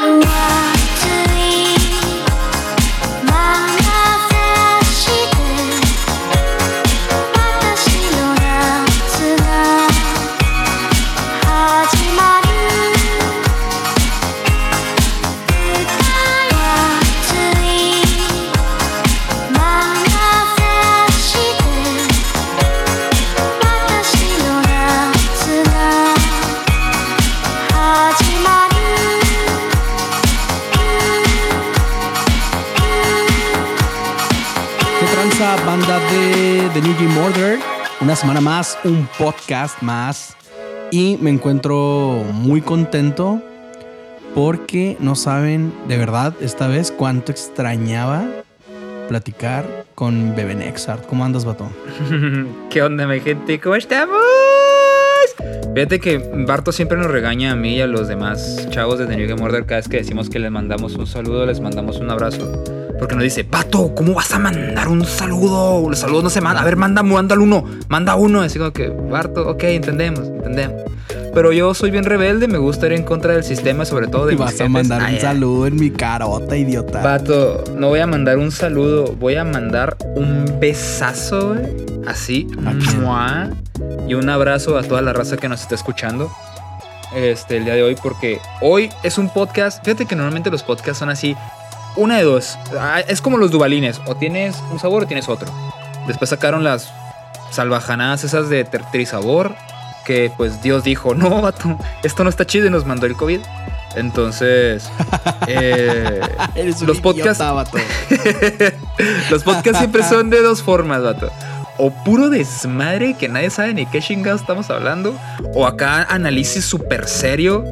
run, run. Una semana más, un podcast más. Y me encuentro muy contento porque no saben de verdad esta vez cuánto extrañaba platicar con Bebe Nexart. ¿Cómo andas, vato? ¿Qué onda, mi gente? ¿Cómo estamos? Fíjate que Barto siempre nos regaña a mí y a los demás chavos de The New Game Order cada vez que decimos que les mandamos un saludo, les mandamos un abrazo. Porque nos dice, Pato, ¿cómo vas a mandar un saludo? Los saludos no se mandan. A ver, manda, mándalo uno. Manda uno. Así como que, Barto, ok, entendemos, entendemos. Pero yo soy bien rebelde, me gusta ir en contra del sistema, sobre todo de Y mis vas a mandar un Ay, saludo en mi carota, idiota. Pato, no voy a mandar un saludo, voy a mandar un besazo, güey, así, ¿A quién? ¡mua! y un abrazo a toda la raza que nos está escuchando este, el día de hoy, porque hoy es un podcast, fíjate que normalmente los podcasts son así, una de dos, Ah, es como los dubalines, o tienes un sabor o tienes otro. Después sacaron las salvajanadas esas de trisabor, que pues Dios dijo, no, vato, esto no está chido y nos mandó el COVID. Entonces, eh, Eres un los podcasts- los podcasts siempre son de dos formas, vato. O puro desmadre que nadie sabe ni qué chingados estamos hablando. O acá análisis súper serio.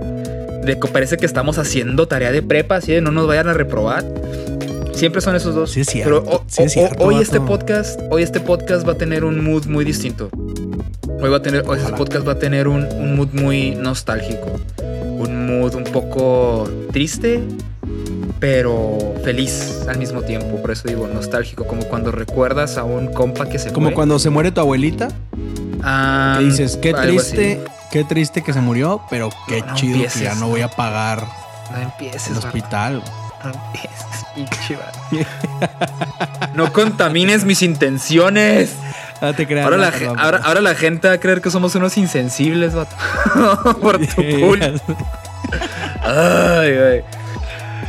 De que parece que estamos haciendo tarea de prepa, así de no nos vayan a reprobar. Siempre son esos dos. Sí es cierto, Pero o- sí es o- o- cierto, hoy vato. este podcast, hoy este podcast va a tener un mood muy distinto. Hoy va a tener, hoy este podcast va a tener un, un mood muy nostálgico. Un mood un poco triste, pero feliz al mismo tiempo. Por eso digo nostálgico, como cuando recuerdas a un compa que se Como fue. cuando se muere tu abuelita. Ah, Que dices, qué triste, qué triste que se murió, pero qué No, no chido empieces, que ya no voy a pagar No empieces, el hospital. No empieces, pinche vato. No contamines mis intenciones. No te creas. Ahora la, no, ge- perdón, ahora, perdón. ahora la gente va a creer que somos unos insensibles, vato. Por tu culpa. Ay, ay.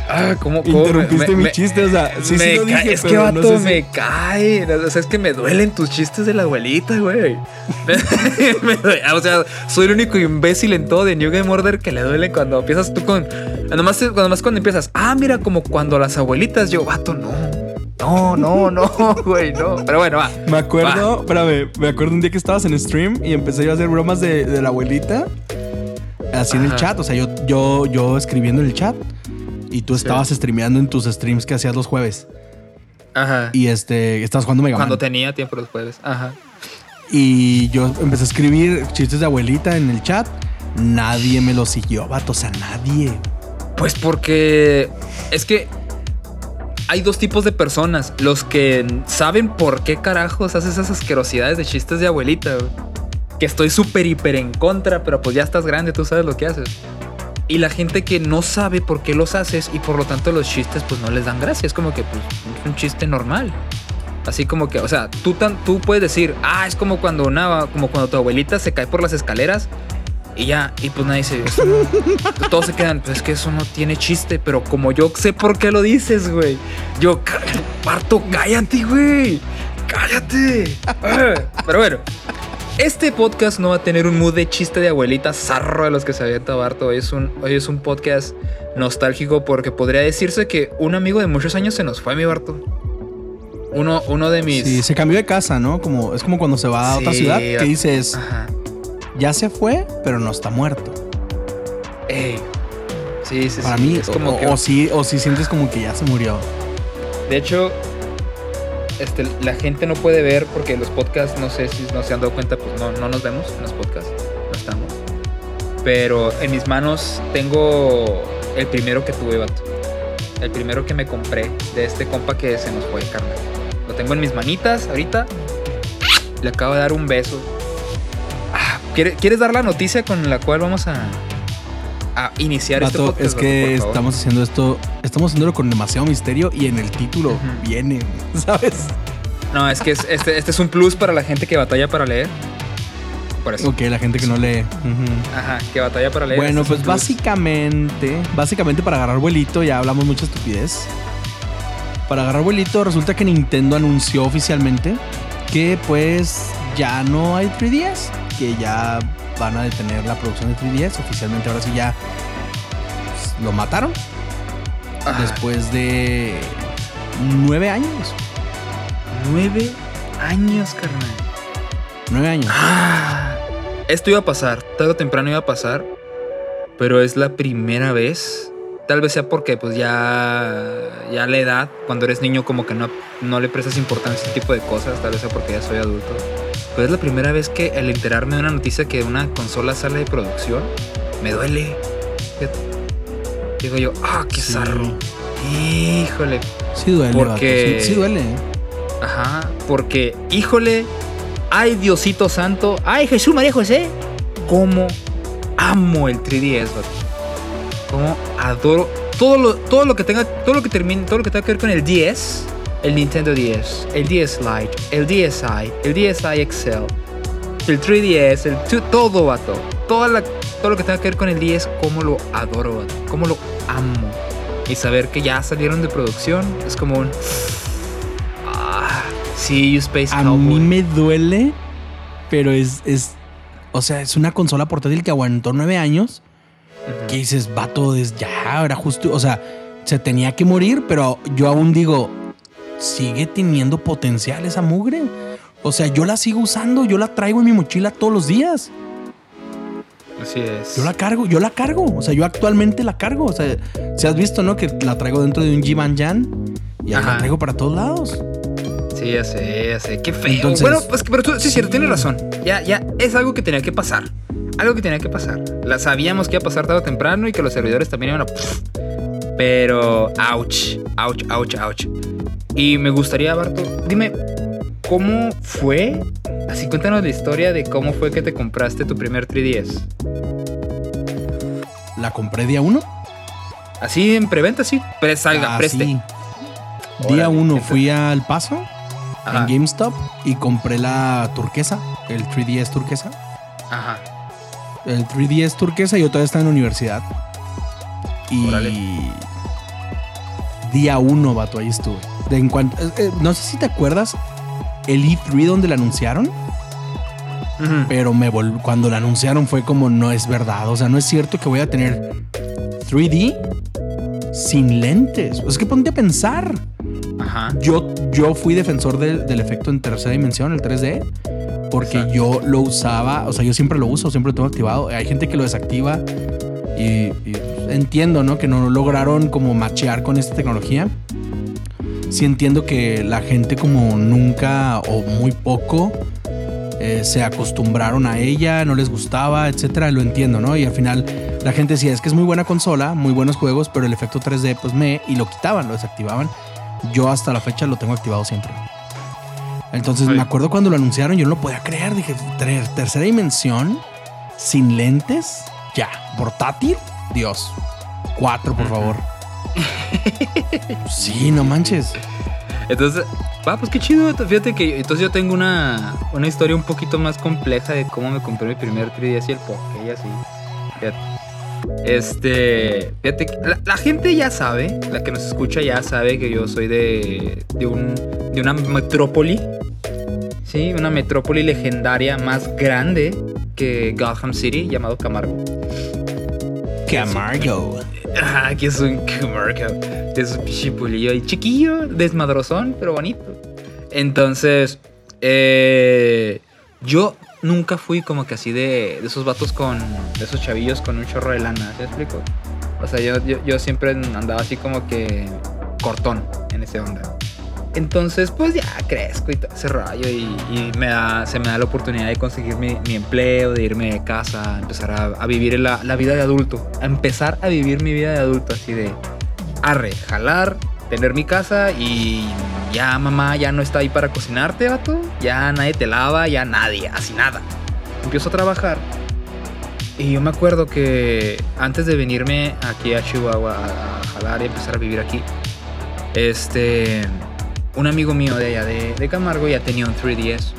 Ah, ¿cómo, cómo Interrumpiste me- mi me- chiste, o sea, sí, sí lo dije, Es que, no vato, sé si- me cae. O sea, es que me duelen tus chistes de la abuelita, güey. O sea, soy el único imbécil en todo de New Game Order que le duele cuando empiezas tú con. Nomás, nomás cuando empiezas, ah, mira, como cuando las abuelitas, yo, vato, no. No, no, no, güey, no. Pero bueno, va. Me acuerdo, espérame, me acuerdo un día que estabas en stream y empecé yo a hacer bromas de, de la abuelita. Así en el chat, o sea, yo, yo, yo escribiendo en el chat y tú Sí. estabas streameando en tus streams que hacías los jueves. Ajá. Y este, estabas jugando Mega Man. Cuando tenía tiempo los jueves. Ajá. Y yo empecé a escribir chistes de abuelita en el chat. Nadie me lo siguió, vato, o sea, nadie. Pues porque es que hay dos tipos de personas. Los que saben por qué carajos haces esas asquerosidades de chistes de abuelita. güey. Que estoy súper hiper en contra, pero pues ya estás grande, tú sabes lo que haces. Y la gente que no sabe por qué los haces y por lo tanto los chistes pues no les dan gracia. Es como que pues es un chiste normal. Así como que, o sea, tú, tan, tú puedes decir, ah, es como cuando una, como cuando tu abuelita se cae por las escaleras y ya, y pues nadie dice, "Eso no". todos se quedan, pues es que eso no tiene chiste, pero como yo sé por qué lo dices, güey, yo, "Cá- parto, cállate, güey, cállate. Ah, Pero bueno, este podcast no va a tener un mood de chiste de abuelita zarro de los que se avienta Barto. Hoy es un, hoy es un podcast nostálgico porque podría decirse que un amigo de muchos años se nos fue, mi Barto. Uno, uno de mis. Sí, se cambió de casa, ¿no? Como, es como cuando se va a otra ciudad que dices, Ajá. ya se fue, pero no está muerto. Ey. Sí, sí, Para sí. mí, es como o, que. o sí, o sí sientes como que ya se murió. De hecho, este, la gente no puede ver porque los podcasts, no sé si no se han dado cuenta, pues no, no nos vemos en los podcasts, no estamos. Pero en mis manos tengo el primero que tuve, vato. El primero que me compré de este compa que se nos fue, carnal. Lo tengo en mis manitas ahorita. Le acabo de dar un beso. Ah, ¿quiere- ¿Quieres dar la noticia con la cual vamos a, a iniciar este Vato, podcast. es que estamos haciendo esto, estamos haciéndolo con demasiado misterio y en el título viene, ¿sabes? No, es que es- este, este es un plus para la gente que batalla para leer. Por eso. Ok, la gente que no lee. Ajá, que batalla para leer. Bueno, este es pues básicamente, básicamente para agarrar vuelito, ya hablamos mucha estupidez. Para agarrar vuelito, resulta que Nintendo anunció oficialmente que pues ya no hay 3DS, que ya van a detener la producción de 3DS. Oficialmente ahora sí ya pues, lo mataron Ajá. después de nueve años. Nueve años, carnal. Nueve años. Ah, esto iba a pasar, tarde o temprano iba a pasar, pero es la primera vez. Tal vez sea porque pues ya, ya la edad, cuando eres niño como que no, no le prestas importancia a ese tipo de cosas, tal vez sea porque ya soy adulto. Pero es la primera vez que al enterarme de una noticia que una consola sale de producción, me duele. Digo yo, ah, qué Sí. zarro. Híjole, Sí duele, porque- sí, sí duele. ¿eh? Ajá, porque, híjole, ay Diosito Santo, ay Jesús María José, cómo amo el 3DS, vato. Cómo adoro todo lo, todo lo que tenga, todo lo que termine, todo lo que tenga que ver con el 10, el Nintendo 10, el 10 Lite, el DSi, el DSi Excel, el 3DS, el todo, vato. Toda la, todo lo que tenga que ver con el 10, cómo lo adoro, vato. Cómo lo amo. Y saber que ya salieron de producción es como un. Ah, sí, you Space A Cowboy. mí me duele, pero es, es, o sea, es una consola portátil que aguantó nueve años. Ujú. Que dices, vato, es ya, era justo, o sea, se tenía que morir, pero yo aún digo, sigue teniendo potencial esa mugre. O sea, yo la sigo usando, yo la traigo en mi mochila todos los días. Así es. Yo la cargo, yo la cargo. O sea, yo actualmente la cargo. O sea, si has visto, ¿no? Que la traigo dentro de un G-Man Jan y ahí la traigo para todos lados. Sí, ya sé, ya sé. Qué feo. Entonces- bueno, pues, pero tú, sí, es cierto, tienes razón. Ya, ya, es algo que tenía que pasar. Algo que tenía que pasar. La sabíamos que iba a pasar tarde o temprano y que los servidores también iban a. Pero, ouch, ouch, ouch, ouch. Y me gustaría, Barto, dime, ¿cómo fue? Así cuéntanos la historia de cómo fue que te compraste tu primer 3DS. La compré día uno. Así en preventa, sí. Pre salga, Ah, preste. sí. Día uno entonces- fui al paso Ajá, en GameStop y compré la turquesa, el 3DS turquesa. ajá. El 3DS turquesa y yo todavía estaba en la universidad. Y Órale. día uno, vato, ahí estuve. De en cuanto, eh, eh, no sé si te acuerdas el E3 donde la anunciaron, pero me vol- cuando la anunciaron fue como no es verdad. O sea, no es cierto que voy a tener 3D sin lentes. Es que ponte a pensar. Ajá. Yo, yo fui defensor del- del efecto en tercera dimensión, el 3D, porque Exacto. yo lo usaba, o sea, yo siempre lo uso, siempre lo tengo activado. Hay gente que lo desactiva y, y entiendo, ¿no? Que no lograron como machear con esta tecnología. Sí entiendo que la gente como nunca o muy poco eh, se acostumbraron a ella, no les gustaba, etcétera, lo entiendo, ¿no? Y al final la gente decía, es que es muy buena consola, muy buenos juegos, pero el efecto 3D pues me... y lo quitaban, lo desactivaban. Yo hasta la fecha lo tengo activado siempre. Entonces Oye. me acuerdo cuando lo anunciaron, yo no lo podía creer. Dije, "Ter- tercera dimensión, sin lentes, ya, portátil, Dios. Cuatro, por favor. sí, no manches. Entonces, va, pues qué chido. Fíjate que entonces yo tengo una, una historia un poquito más compleja de cómo me compré mi primer 3DS y el Poké y así. Fíjate. Este, fíjate, que la, la gente ya sabe, la que nos escucha ya sabe que yo soy de, de, un, de una metrópoli. Sí, una metrópoli legendaria más grande que Gotham City, llamado Camargo. Camargo. Ah, que es un Camargo. Es un chipulillo y chiquillo, desmadrozón, pero bonito. Entonces, eh, yo nunca fui como que así de, de esos vatos con, de esos chavillos con un chorro de lana, ¿se explico? O sea, yo, yo, yo siempre andaba así como que cortón en ese onda. Entonces, pues ya crezco y todo ese rollo y, me da, se me da la oportunidad de conseguir mi, empleo, de irme de casa, empezar a, vivir la, la vida de adulto, a empezar a vivir mi vida de adulto, así de arre, jalar, tener mi casa y ya mamá ya no está ahí para cocinarte, vato, ya nadie te lava, ya nadie, así nada. Empiezo a trabajar Y yo me acuerdo que antes de venirme aquí a Chihuahua a, a jalar y empezar a vivir aquí, este, un amigo mío de allá de, de Camargo ya tenía un 3DS.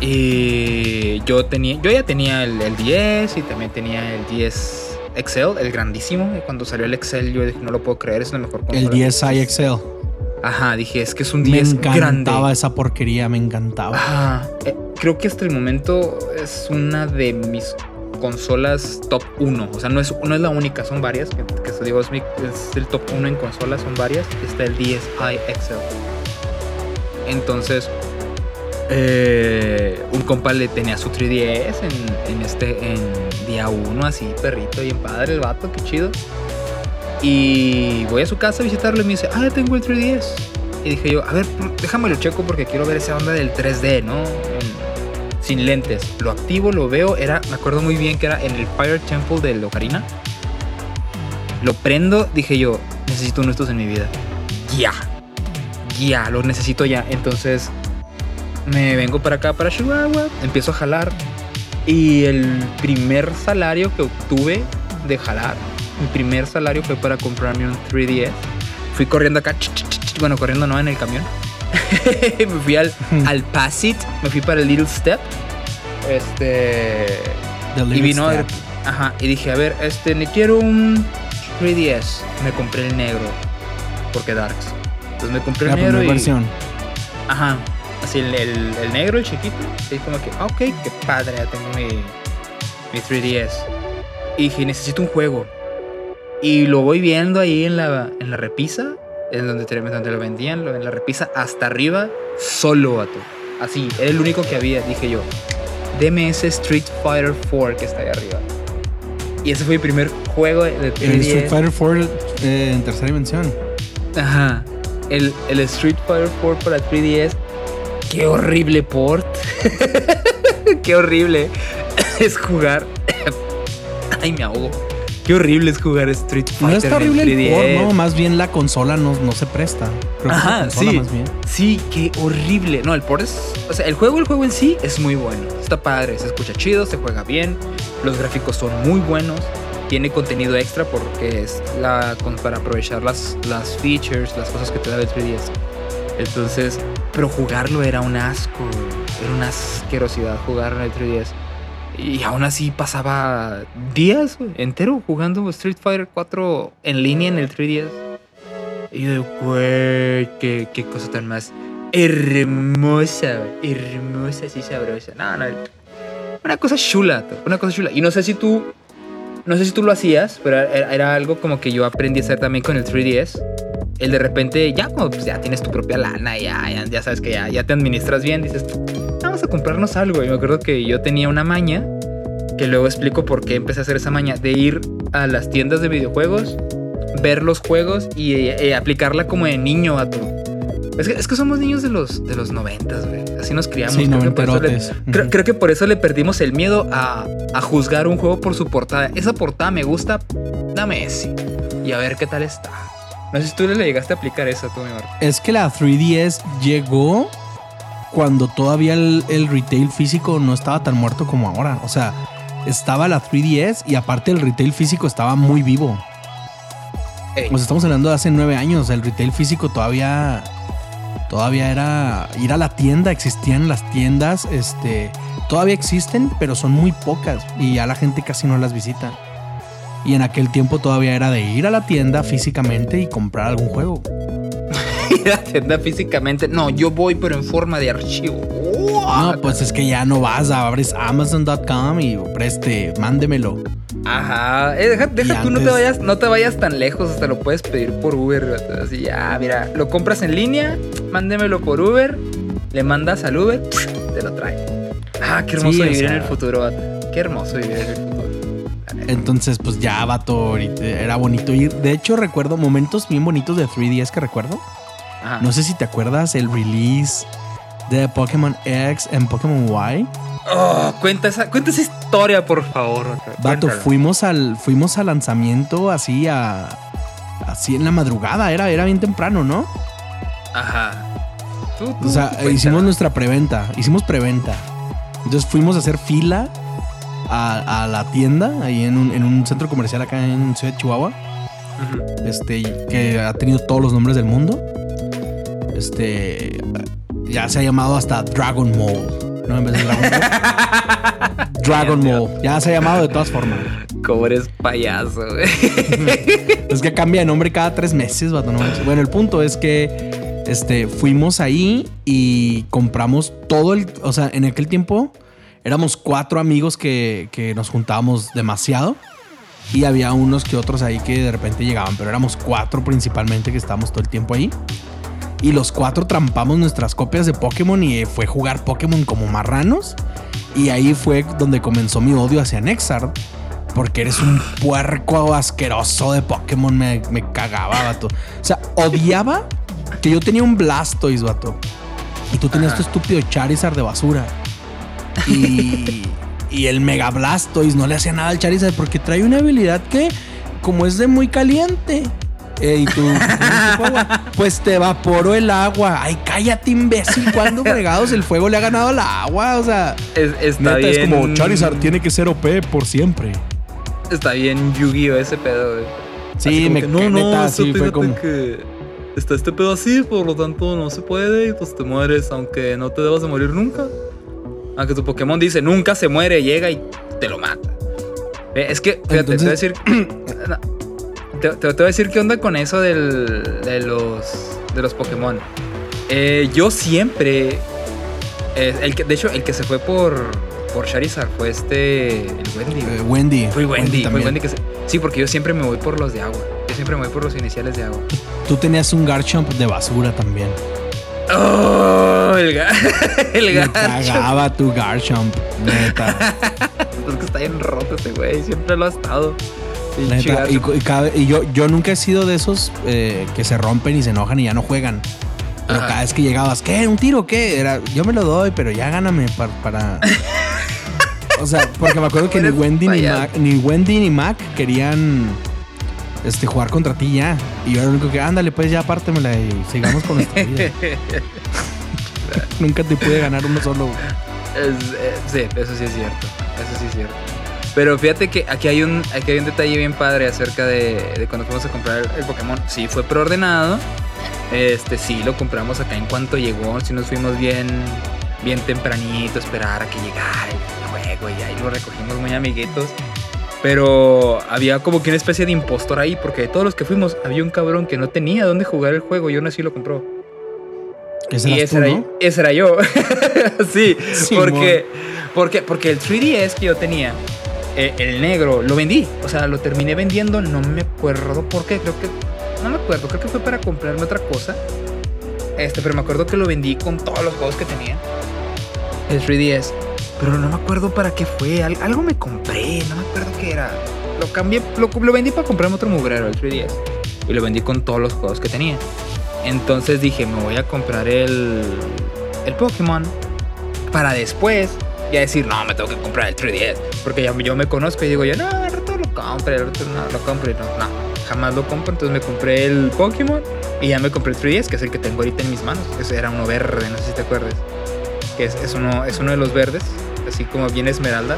Y yo, tenía, yo ya tenía el, el 10 y también tenía el 10 Excel, el grandísimo. Cuando salió el Excel yo dije, no lo puedo creer, es la mejor El consola". 10i Excel. Ajá, dije, es que es un Me 10 grande. encantaba esa porquería, me encantaba. Ajá, eh, creo que hasta el momento es una de mis consolas top 1. O sea, no es, no es la única, son varias. Que, que digo, es, es el top 1 en consolas, son varias. Está el 10i Excel. Entonces, eh, un compa le tenía su 3DS en, este en día 1, así, perrito, bien padre el vato, qué chido. Y voy a su casa a visitarlo y me dice, ah, ya tengo el 3DS. Y dije yo, a ver, déjame lo checo porque quiero ver esa onda del 3D, ¿no? Sin lentes. Lo activo, lo veo, era, me acuerdo muy bien que era en el Fire Temple de Ocarina. Lo prendo, dije yo, necesito uno de estos en mi vida. Ya. Ya, lo necesito ya. Entonces me vengo para acá, para Chihuahua, empiezo a jalar. Y el primer salario que obtuve de jalar, mi primer salario fue para comprarme un 3DS. Fui corriendo acá, bueno, corriendo no en el camión. me fui al, al Pasit, me fui para el Little Step. Este. Y vino. Step. Ajá, y dije, a ver, este, me quiero un 3DS. Me compré el negro. Porque Darks. Entonces me compré La el negro y. versión. Ajá. Así el, el- el negro, el chiquito. Y como que, ah, ok, qué padre, ya tengo mi, mi 3DS. Y dije, necesito un juego. Y lo voy viendo ahí en la, en la repisa, en donde, donde lo vendían, lo- en la repisa hasta arriba, solo, vato. Así, era el único que había, dije yo. Deme ese Street Fighter 4 que está ahí arriba. Y ese fue mi primer juego de 3DS. El Street Fighter 4 eh, en tercera dimensión. Ajá. El, el Street Fighter 4 para 3DS. Qué horrible port. Qué horrible es jugar. Ay, me ahogo. Qué horrible es jugar Street No Fighter. está horrible en el 3DS. port, no, más bien la consola no, no se presta. Creo que Ajá, consola sí. más bien. Sí, qué horrible. No, el port es. O sea, el juego, el juego en sí es muy bueno. Está padre, se escucha chido, se juega bien. Los gráficos son muy buenos. Tiene contenido extra porque es la, para aprovechar las, las features, las cosas que te da el 3DS. Entonces, pero jugarlo era un asco. Era una asquerosidad jugar en el 3DS. Y aún así pasaba días entero jugando Street Fighter 4 en línea en el 3DS. Y yo, güey, qué, qué cosa tan más hermosa, güey, hermosa, así sabrosa. No, no, una cosa chula, una cosa chula. Y no sé si tú, no sé si tú lo hacías, pero era, era algo como que yo aprendí a hacer también con el 3DS. El de repente, ya como pues, ya tienes tu propia lana, ya, ya, ya sabes que ya, ya te administras bien, dices, vamos a comprarnos algo. Y me acuerdo que yo tenía una maña, que luego explico por qué empecé a hacer esa maña, de ir a las tiendas de videojuegos, ver los juegos y eh, aplicarla como de niño a tu. Es que, es que somos niños de los, de los noventas, güey. Así nos criamos. Sí, Creo que por eso le-. Creo, creo que por eso le perdimos el miedo a, a juzgar un juego por su portada. Esa portada me gusta, dame ese. Y a ver qué tal está. No sé si tú le llegaste a aplicar eso, tú, mi amor. Es que la 3DS llegó cuando todavía el, el retail físico no estaba tan muerto como ahora. O sea, estaba la 3DS y aparte el retail físico estaba muy vivo. Ey. Pues estamos hablando de hace nueve años. El retail físico todavía. Todavía era ir a la tienda. Existían las tiendas. Este. Todavía existen, pero son muy pocas. Y ya la gente casi no las visita. Y en aquel tiempo todavía era de ir a la tienda físicamente y comprar algún juego. Ir a la tienda físicamente. No, yo voy, pero en forma de archivo. No, pues es que ya no vas, abres amazon.com y preste, mándemelo. Ajá, eh, deja, deja tú, no te, vayas, no te vayas tan lejos, hasta lo puedes pedir por Uber. Así ya, mira, lo compras en línea, mándemelo por Uber, le mandas al Uber, te lo trae. Ah, qué hermoso Sí, vivir en el futuro, vato. Qué hermoso vivir en el futuro. Entonces, pues ya, vato, era bonito ir. De hecho, recuerdo momentos bien bonitos de 3DS que recuerdo. Ajá. No sé si te acuerdas el release de Pokémon X en Pokémon Y. Oh, cuenta, esa, cuenta esa historia, por favor. vato. Fuimos al, fuimos al lanzamiento así a. Así en la madrugada, era, era bien temprano, ¿no? Ajá. Tú, tú, O sea, cuéntala. hicimos nuestra preventa, hicimos preventa. Entonces fuimos a hacer fila a, a la tienda, ahí en un, en un centro comercial acá en Ciudad de Chihuahua, este, que ha tenido todos los nombres del mundo. Este, ya se ha llamado hasta Dragon Mall, ¿no? En vez de Dragon Ball. Dragon Mall, ya se ha llamado de todas formas. Como eres payaso, güey. Es que cambia de nombre cada tres meses, vato, no manches. Bueno, el punto es que este, fuimos ahí y compramos todo el. O sea, en aquel tiempo éramos cuatro amigos que, que nos juntábamos demasiado. Y había unos que otros ahí que de repente llegaban, pero éramos cuatro principalmente que estábamos todo el tiempo ahí. Y los cuatro trampamos nuestras copias de Pokémon y fue jugar Pokémon como marranos. Y ahí fue donde comenzó mi odio hacia Nexard. Porque eres un puerco asqueroso de Pokémon. Me, me cagaba, vato. O sea, odiaba que yo tenía un Blastoise, vato. Y tú tenías Ajá. tu estúpido Charizard de basura. Y, y el Mega Blastoise no le hacía nada al Charizard porque trae una habilidad que, como es de muy caliente, eh, y tú, pues te evaporó el agua. Ay, cállate, imbécil. ¿Cuándo fregados el fuego le ha ganado al agua? O sea, Es, está neta, bien. es como Charizard tiene que ser OP por siempre. Está bien Yu-Gi-Oh! ese pedo, güey. Sí, me que, no, no, neta, sí, fue como. que está este pedo así, por lo tanto no se puede y pues te mueres, aunque no te debas de morir nunca. Aunque tu Pokémon dice nunca se muere, llega y te lo mata. Eh, Es que, fíjate, te voy a decir. te, te- te voy a decir qué onda con eso del- de, los, de los Pokémon. Eh, yo siempre. eh, el que, de hecho, el que se fue por, por Charizard fue este. El Wendy. Eh, Wendy. Fue Wendy, fue también. Wendy que se... Sí, porque yo siempre me voy por los de agua. Yo siempre me voy por los iniciales de agua. Tú tenías un Garchomp de basura también. ¡Oh! El, ga... el Me gacho. cagaba tu Garchomp, neta. Es que está bien roto este güey. Siempre lo ha estado. Neta. Y, cada- y yo, yo nunca he sido de esos eh, que se rompen y se enojan y ya no juegan. Pero Ajá. cada vez que llegabas, ¿qué? ¿Un tiro? ¿Qué? Era, yo me lo doy, pero ya gáname para. para... o sea, porque me acuerdo que ni Wendy ni. Mac, ni Wendy ni Mac querían este, jugar contra ti ya. Y yo era el único que, ándale, pues ya pártemela y sigamos con nuestra vida. Nunca te pude ganar uno solo. Es- eh, sí, eso sí es cierto. Eso sí es cierto. Pero fíjate que aquí hay un, aquí hay un detalle bien padre acerca de, de cuando fuimos a comprar el, el Pokémon. Sí, fue preordenado. Este, sí, lo compramos acá en cuanto llegó. Sí, nos fuimos bien, bien tempranito a esperar a que llegara el juego y ahí lo recogimos muy amiguitos. Pero había como que una especie de impostor ahí, porque de todos los que fuimos, había un cabrón que no tenía dónde jugar el juego y aún así lo compró. Ese Y ese, tú, era, ¿no? yo- ese era yo. sí, Simón. porque, porque, porque el 3DS que yo tenía, eh, el negro, lo vendí. O sea, lo terminé vendiendo, no me acuerdo por qué. Creo que. No me acuerdo, creo que fue para comprarme otra cosa. Este, pero me acuerdo que lo vendí con todos los juegos que tenía. El 3DS. Pero no me acuerdo para qué fue. Al- algo me compré, no me acuerdo qué era. Lo cambié, lo, lo vendí para comprarme otro mugrero, el 3DS. Y lo vendí con todos los juegos que tenía. Entonces dije, me voy a comprar el, el Pokémon para después ya decir, no, me tengo que comprar el 3DS. Porque ya yo me conozco y digo, yo, no, al rato lo compro, al rato no lo compro. Y no, no, jamás lo compro. Entonces me compré el Pokémon y ya me compré el 3DS, que es el que tengo ahorita en mis manos. Ese era uno verde, no sé si te acuerdas. Que es, uno, es uno de los verdes, así como bien esmeralda.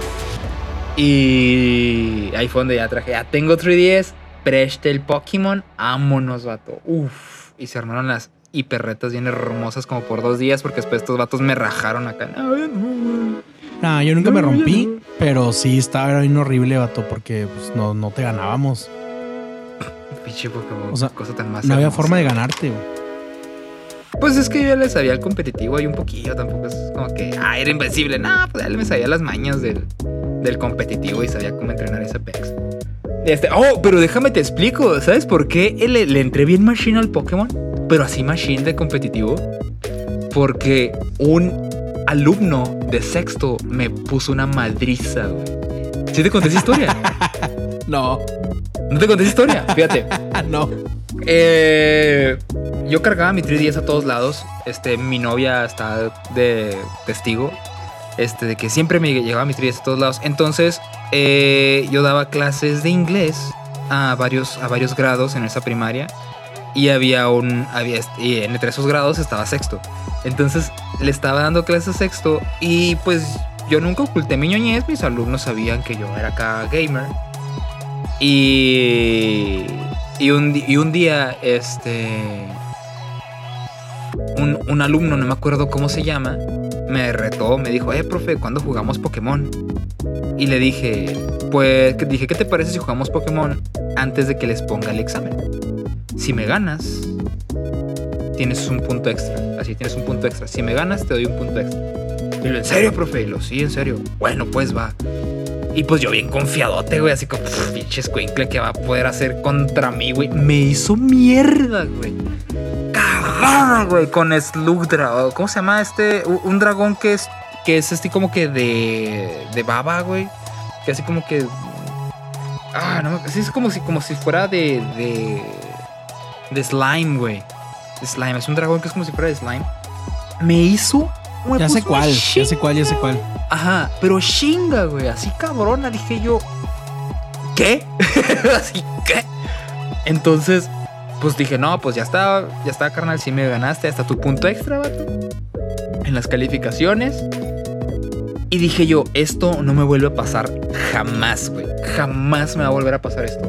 Y ahí fue donde ya traje, ya tengo 3DS, preste el Pokémon, vámonos, vato. Uf. Y se armaron las hiperretas bien hermosas como por dos días, porque después estos vatos me rajaron acá. No, yo nunca No, me rompí, no. pero sí estaba bien horrible, vato, porque pues, no, no te ganábamos. Pinche Pokémon, O sea, cosa tan más. No había forma de ganarte, güey. Pues es que yo ya le sabía al competitivo ahí un poquillo, tampoco es como que, ah, era invencible. No, pues ya le me sabía las mañas del, del competitivo y sabía cómo entrenar ese pex. Este, oh, pero déjame te explico, ¿sabes por qué le, le entré bien machine al Pokémon? Pero así machine de competitivo. Porque un alumno de sexto me puso una madriza, güey. ¿Sí te conté esa historia? No, ¿No te conté esa historia? Fíjate. no. Eh, yo cargaba mi 3DS a todos lados. Este, mi novia está de testigo. Este, de que siempre me llegaba mi 3DS a todos lados. Entonces, eh, yo daba clases de inglés a varios, a varios grados en esa primaria. Y había un. Había, y entre esos grados estaba sexto. Entonces, le estaba dando clases sexto. Y pues yo nunca oculté mi ñoñez, mis alumnos sabían que yo era acá gamer. Y, y, un, y un día, este, un, un alumno, no me acuerdo cómo se llama, me retó, me dijo, eh, profe, ¿cuándo jugamos Pokémon? Y le dije, pues, dije, ¿qué te parece si jugamos Pokémon antes de que les ponga el examen? Si me ganas, tienes un punto extra. Así tienes un punto extra. Si me ganas, te doy un punto extra. Y lo, ¿en serio, profe? Y lo, sí, en serio. Bueno, pues va. Y pues yo bien confiadote, güey, así como, "Pff, pinche escuincle que va a poder hacer contra mí, güey. Me hizo mierda, güey. Cagada, güey, con Slugdra. ¿Cómo se llama este? Un dragón que es, que es así como que de, de baba, güey. Que así como que... Ah, no, sí, es como si, como si fuera de, de... De slime, güey. De slime, es un dragón que es como si fuera de slime. Me hizo... me Ya sé cuál, ya sé cuál, ya sé cuál. Ajá, pero chinga, güey, así cabrona, dije yo. ¿Qué? así, ¿qué? Entonces, pues dije, no, pues ya está, ya está, carnal, si me ganaste hasta tu punto extra, vato. En las calificaciones. Y dije yo, esto no me vuelve a pasar jamás, güey. Jamás me va a volver a pasar esto.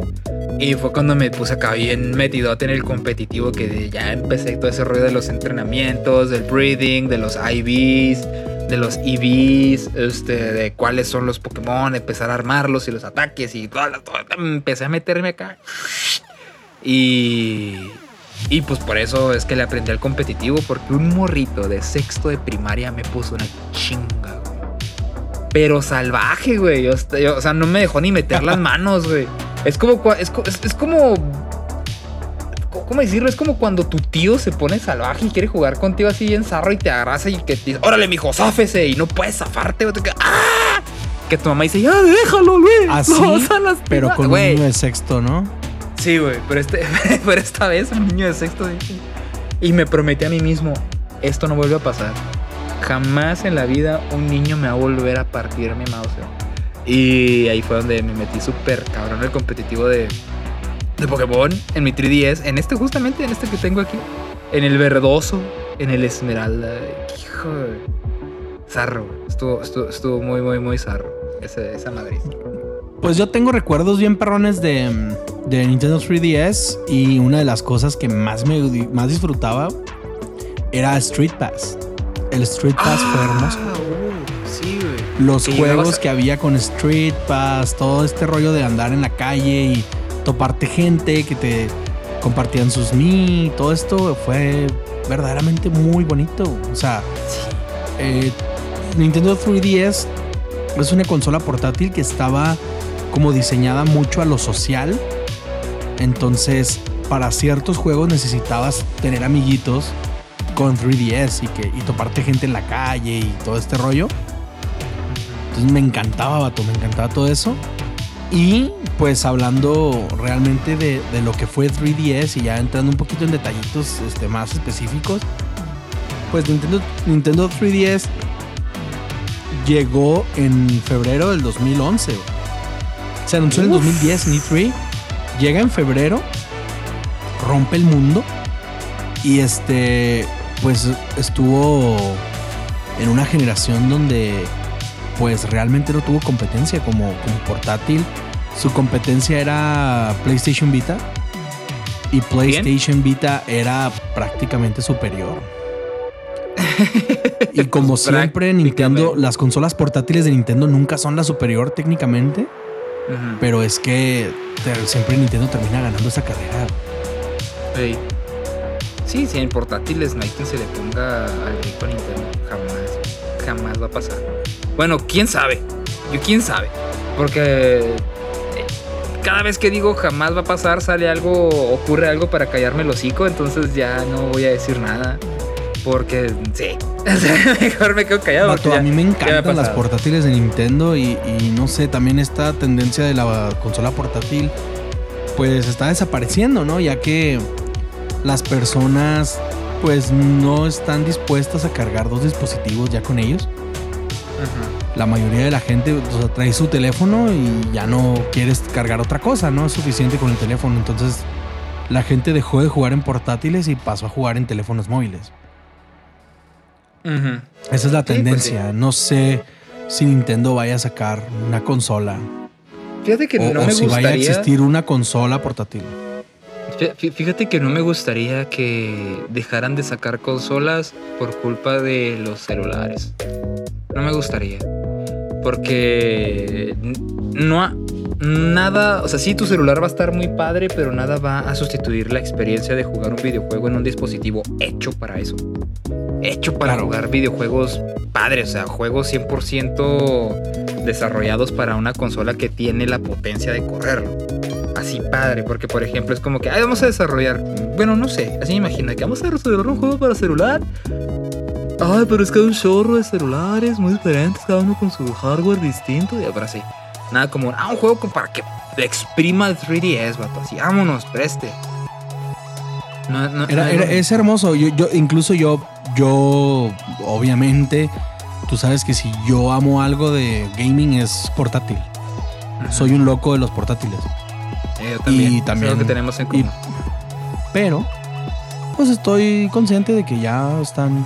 Y fue cuando me puse acá bien metidote en el competitivo que ya empecé todo ese rollo de los entrenamientos, del breathing, de los IVs, de los EVs, este, de cuáles son los Pokémon, empezar a armarlos y los ataques y toda la- toda- empecé a meterme acá. Y, y pues por eso es que le aprendí al competitivo, porque un morrito de sexto de primaria me puso una chinga. Pero salvaje, güey. O sea, yo- o sea, no me dejó ni meter las manos, güey. Es como, es, co- es- es como... ¿Cómo decirlo? Es como cuando tu tío se pone salvaje y quiere jugar contigo así bien zarro y te abraza y que te dice, órale, mijo, záfese y no puedes zafarte, güey. ¡Ah! Que tu mamá dice, ya déjalo, güey. Así, lo vas a lastimar". pero con un Güey, niño de sexto, ¿no? Sí, güey, pero, este, pero esta vez un niño de sexto y me prometí a mí mismo, esto no vuelve a pasar. Jamás en la vida un niño me va a volver a partir mi mouse. Y ahí fue donde me metí súper cabrón el competitivo de, de Pokémon en mi 3DS, en este justamente, en este que tengo aquí, en el verdoso, en el esmeralda. Hijo. Zarro. Estuvo, estuvo, estuvo muy, muy, muy zarro. Esa, esa madre. Pues yo tengo recuerdos bien perrones de, de Nintendo 3DS y una de las cosas que más me más disfrutaba era Street Pass. El Street Pass fue hermoso. Ah, uh, sí, güey. Los que juegos a- que había con Street Pass, todo este rollo de andar en la calle y toparte gente que te compartían sus mi, todo esto fue verdaderamente muy bonito. O sea, eh, Nintendo 3DS es una consola portátil que estaba como diseñada mucho a lo social. Entonces, para ciertos juegos necesitabas tener amiguitos con 3DS y, que, y toparte gente en la calle y todo este rollo. Entonces me encantaba, vato, me encantaba todo eso. Y pues hablando realmente de, de lo que fue 3DS y ya entrando un poquito en detallitos este, más específicos, pues Nintendo, Nintendo 3DS llegó en febrero del 2011. güey. Se anunció en el Uf. 2010 en E3. Llega en febrero, rompe el mundo y este, pues estuvo en una generación donde pues realmente no tuvo competencia como, como portátil. Su competencia era PlayStation Vita y PlayStation Vita era prácticamente superior. y como siempre Nintendo, las consolas portátiles de Nintendo nunca son la superior técnicamente, pero es que siempre Nintendo termina ganando esa carrera. Ey. Sí, sí, en portátiles no hay quien se le ponga al grito a Nintendo. Jamás. Jamás va a pasar. Bueno, quién sabe. Yo quién sabe. Porque eh, cada vez que digo jamás va a pasar, sale algo, ocurre algo para callarme el hocico. Entonces ya no voy a decir nada. Porque sí. Mejor me quedo callado. Vato, porque a ya- mí me ya encantan las portátiles de Nintendo y, y no sé, también esta tendencia de la consola portátil pues está desapareciendo, ¿no? Ya que las personas pues no están dispuestas a cargar dos dispositivos ya con ellos. La mayoría de la gente o sea, trae su teléfono y ya no quieres cargar otra cosa, ¿no? Es suficiente con el teléfono. Entonces la gente dejó de jugar en portátiles y pasó a jugar en teléfonos móviles. Esa es la Sí, pues tendencia. No sé si Nintendo vaya a sacar una consola. Fíjate que o no o me si vaya a existir una consola portátil. Fí- fí- Fíjate que no me gustaría que dejaran de sacar consolas por culpa de los celulares. No me gustaría. Porque no ha- nada, o sea, sí tu celular va a estar muy padre, pero nada va a sustituir la experiencia de jugar un videojuego en un dispositivo hecho para eso. Hecho para Claro. jugar videojuegos padres, o sea, juegos 100% desarrollados para una consola que tiene la potencia de correrlo así padre, porque por ejemplo es como que, ay, vamos a desarrollar, bueno, no sé, así me imagino, que vamos a desarrollar un juego para celular. Ay, pero es que hay un chorro de celulares muy diferentes, cada uno con su hardware distinto, y ahora sí. Nada como, ah, un juego para que exprima el 3DS, vato, así, vámonos, preste. No, no, Era, no, era- no. es hermoso. Yo, yo, incluso yo, yo, obviamente, tú sabes que si yo amo algo de gaming es portátil. Soy un loco de los portátiles. Eh, yo también, y es también- algo que tenemos en y- común. Pero, pues estoy consciente de que ya están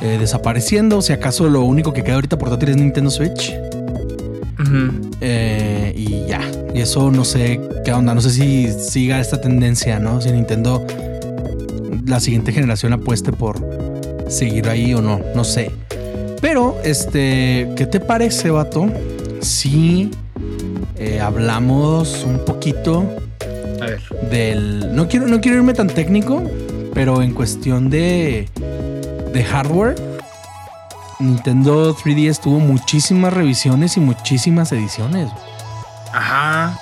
eh, desapareciendo. Si acaso lo único que queda ahorita portátil es Nintendo Switch. Eh, y ya. Y eso no sé qué onda. No sé si siga esta tendencia, ¿no? Si Nintendo la siguiente generación apueste por seguir ahí o no. No sé. Pero, este, ¿qué te parece, vato? Si eh, hablamos un poquito A ver, del. No quiero, no quiero irme tan técnico, pero en cuestión de. de hardware. Nintendo 3DS tuvo muchísimas revisiones y muchísimas ediciones. Ajá.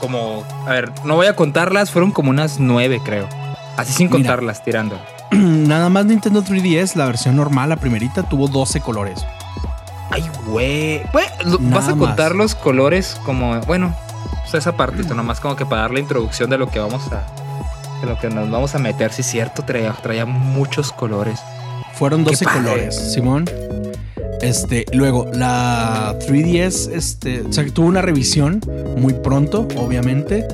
Como, a ver, no voy a contarlas, fueron como unas nueve, creo. Así sin Mira. contarlas, tirando. Nada más Nintendo 3DS, la versión normal, la primerita, tuvo 12 colores. Ay, güey. Lo- Vas a contar más. los colores como, bueno, pues esa partita, nomás como que para dar la introducción de lo que vamos a. De lo que nos vamos a meter, si es cierto, traía, traía muchos colores. Fueron Qué 12 padre. colores, Simón. Este, luego, la 3DS, este, o sea, que tuvo una revisión muy pronto, obviamente.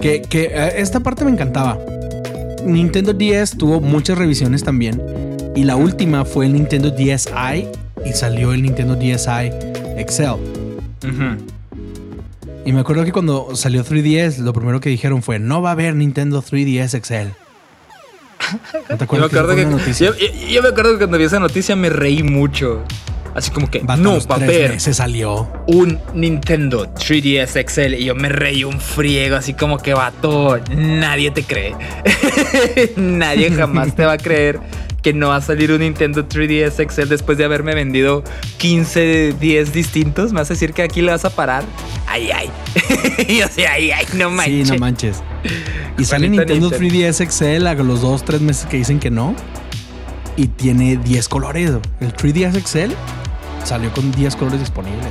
Que, que eh, esta parte me encantaba. Nintendo 10 tuvo muchas revisiones también. Y la última fue el Nintendo DSi y salió el Nintendo DSi Excel. Y me acuerdo que cuando salió 3DS, lo primero que dijeron fue: No va a haber Nintendo 3DS Excel. ¿No te Yo me, acuerdo que, fue una noticia? yo, yo- yo me acuerdo que cuando vi esa noticia me reí mucho. Así como que, no haber meses salió. un Nintendo 3DS XL y yo me reí un friego, así como que vato, nadie te cree. nadie jamás te va a creer que no va a salir un Nintendo 3DS XL después de haberme vendido 15, 10 distintos. Me vas a decir que aquí le vas a parar. Ay, ay. y yo así, ay, ay, no manches. Sí, no manches. Y sale Nintendo Nintendo. 3DS XL a los 2, 3 meses que dicen que no. Y tiene 10 colores. El 3DS XL salió con 10 colores disponibles.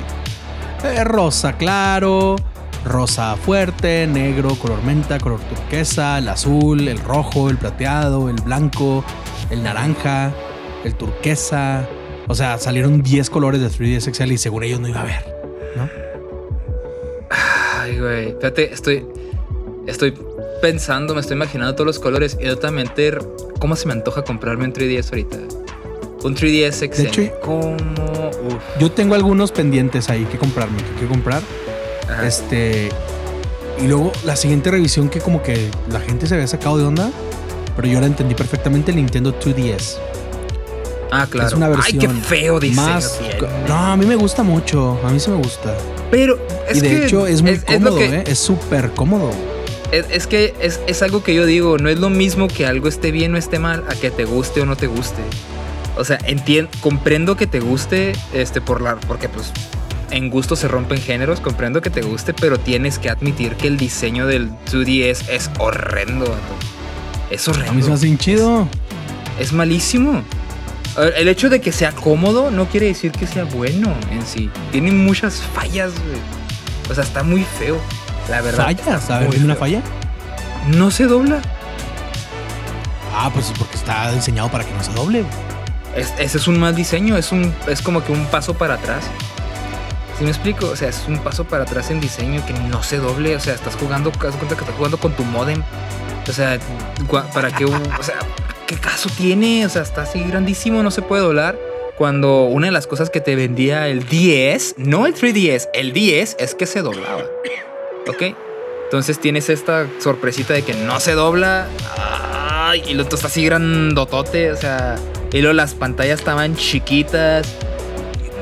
Eh, rosa claro, rosa fuerte, negro, color menta, color turquesa, el azul, el rojo, el plateado, el blanco, el naranja, el turquesa. O sea, salieron 10 colores de 3DS XL y según ellos no iba a haber. ¿no? Ay, güey. Fíjate, estoy. Estoy pensando, me estoy imaginando todos los colores. Y yo también te- ¿Cómo se me antoja comprarme un 3DS ahorita? Un 3DS XL. De hecho- ¿Cómo? Uf. Yo tengo algunos pendientes ahí que comprarme, que quiero comprar. Ajá. Este. Y luego la siguiente revisión que como que la gente se había sacado de onda. Pero yo la entendí perfectamente el Nintendo 2DS. Ah, claro. Es una versión Ay, qué feo diseño Más. No, a mí me gusta mucho. A mí sí me gusta. Pero es y de que hecho es muy lo cómodo, que- ¿eh? Es súper cómodo. Es, es que es, es algo que yo digo, no es lo mismo que algo esté bien o esté mal a que te guste o no te guste. O sea, entiendo, comprendo que te guste, este, por la, porque pues en gusto se rompen géneros, comprendo que te guste, pero tienes que admitir que el diseño del 2DS es horrendo. Es horrendo. A mí se me hace chido. Es malísimo. El hecho de que sea cómodo no quiere decir que sea bueno en sí. Tiene muchas fallas, güey. O sea, está muy feo. La verdad. Fallas. A ver, muy ¿tiene una falla? No se dobla. Ah, pues porque está diseñado para que no se doble. Es- ese es un mal diseño, es, un, es como que un paso para atrás. ¿Sí me explico? O sea, es un paso para atrás en diseño que no se doble. O sea, estás jugando, haz cuenta que estás jugando con tu modem. O sea, para que un- o sea, ¿qué caso tiene? O sea, está así grandísimo, no se puede doblar. cuando una de las cosas que te vendía el 10, no el 3DS, el 10 es que se doblaba. ¿Ok? Entonces tienes esta sorpresita de que no se dobla. Ay, y lo está así grandotote. O sea, y luego las pantallas estaban chiquitas.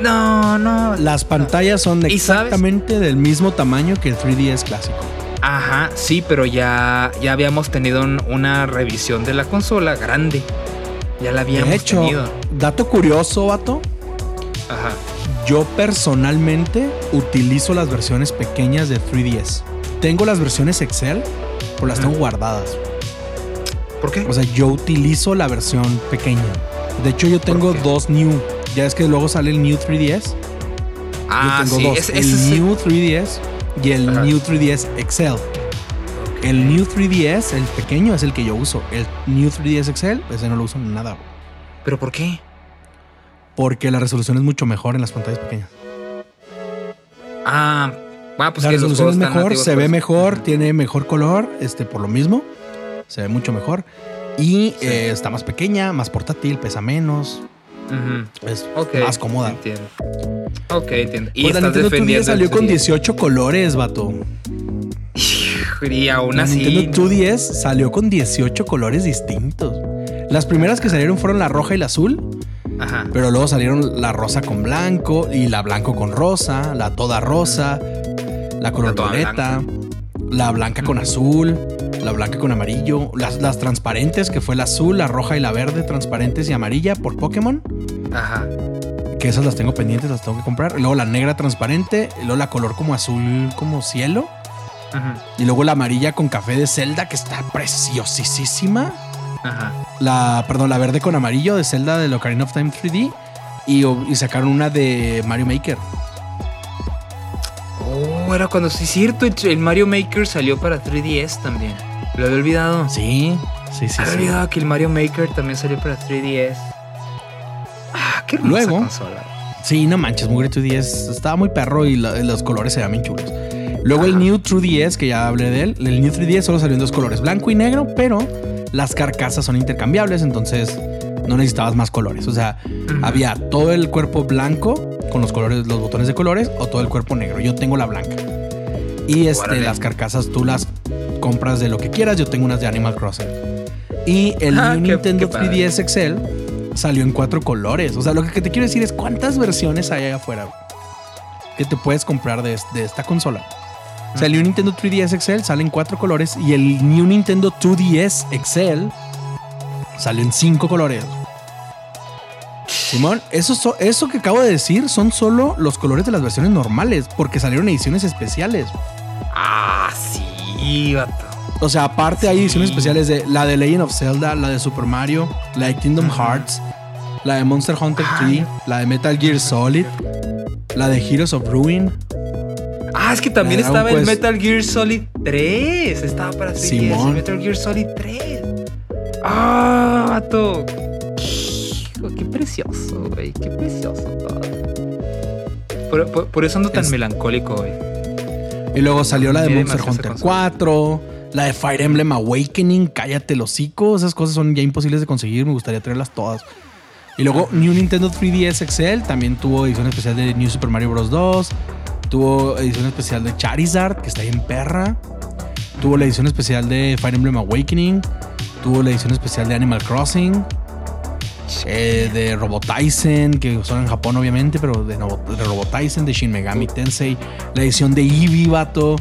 No, no. Las pantallas son exactamente del mismo tamaño que el 3DS clásico. Ajá, sí, pero ya, ya habíamos tenido un- una revisión de la consola grande. Ya la habíamos De hecho, tenido. dato curioso, vato. Ajá. Yo personalmente utilizo las versiones pequeñas de 3DS. Tengo las versiones Excel, pero las tengo guardadas. ¿Por qué? O sea, yo utilizo la versión pequeña. De hecho, yo tengo dos New. Ya es que luego sale el New 3DS. ah, yo tengo sí. dos. es- el. New 3DS y el Ajá. New 3DS Excel. El New 3DS, el pequeño, es el que yo uso. El New 3DS Excel, ese no lo uso en nada. ¿Pero por qué? Porque la resolución es mucho mejor en las pantallas pequeñas. Ah, ah, pues la que resolución es mejor, nativos, se pues. ve mejor, tiene mejor color, este, por lo mismo. Se ve mucho mejor. Y Sí. eh, está más pequeña, más portátil, pesa menos. Es más cómoda. Entiendo. Ok, entiendo. Y Pues la estás Nintendo 3DS defendiendo. salió el con 3DS. 18 colores, vato. Y aún La así. Nintendo 2DS salió con 18 colores distintos. Las primeras que salieron fueron la roja y la azul, Ajá. pero luego salieron la rosa con blanco y la blanco con rosa, la toda rosa, la color La violeta, la blanca con azul, la blanca con amarillo, las, las transparentes que fue la azul, la roja y la verde, transparentes y amarilla por Pokémon, Ajá. que esas las tengo pendientes, las tengo que comprar. Luego la negra transparente, luego la color como azul como cielo. Ajá. Y luego la amarilla con café de Zelda, que está preciosísima. Ajá. La, perdón, la verde con amarillo de Zelda de Ocarina of Time 3D. Y, y sacaron una de Mario Maker. Oh, era cuando sí es cierto. el- El Mario Maker salió para 3DS también. Lo había olvidado. Sí, sí, sí. había sí. olvidado que el Mario Maker también salió para 3DS. Ah, qué hermosa Luego- consola. Sí, no manches, Mugre 2DS estaba muy perro y la- los colores se bien chulos. Luego el. New 3DS, que ya hablé de él, el New 3DS solo salió en dos colores, blanco y negro, pero las carcasas son intercambiables, entonces no necesitabas más colores. O sea, había todo el cuerpo blanco con los colores, los botones de colores, o todo el cuerpo negro. Yo tengo la blanca. Y este, las carcasas tú las compras de lo que quieras. Yo tengo unas de Animal Crossing. Y el Ah, New qué- Nintendo qué padre. 3DS Excel salió en cuatro colores. O sea, lo que te quiero decir es cuántas versiones hay allá afuera que te puedes comprar de, es- de esta consola. O sea, el New Nintendo 3DS Excel sale en cuatro colores y el New Nintendo 2DS Excel sale en cinco colores. Simón, eso, so- eso que acabo de decir son solo los colores de las versiones normales, porque salieron ediciones especiales. Ah, sí, vato. O sea, aparte hay Sí. ediciones especiales de la de Legend of Zelda, la de Super Mario, la de Kingdom. Hearts, la de Monster Hunter Ay. 3, la de Metal Gear Solid, la de Heroes of Ruin. Ah, es que también estaba Quest. Metal Gear Solid 3. Estaba para 3DS. Simón. Metal Gear Solid 3. Ah, vato. Hijo, qué precioso, güey. Qué precioso todo. Por, por- por eso ando tan Es- melancólico, güey. Y luego salió la de Monster Hunter consola. 4, la de Fire Emblem Awakening, cállate los hocico, esas cosas son ya imposibles de conseguir, me gustaría traerlas todas. Y luego New Nintendo 3DS XL también tuvo edición especial de New Super Mario Bros. 2, tuvo edición especial de Charizard, que está ahí en perra, tuvo la edición especial de Fire Emblem Awakening, tuvo la edición especial de Animal Crossing, eh, de Robotyson, que son en Japón obviamente, pero de, de Robotyson, de Shin Megami Tensei, la edición de Eevee, vato,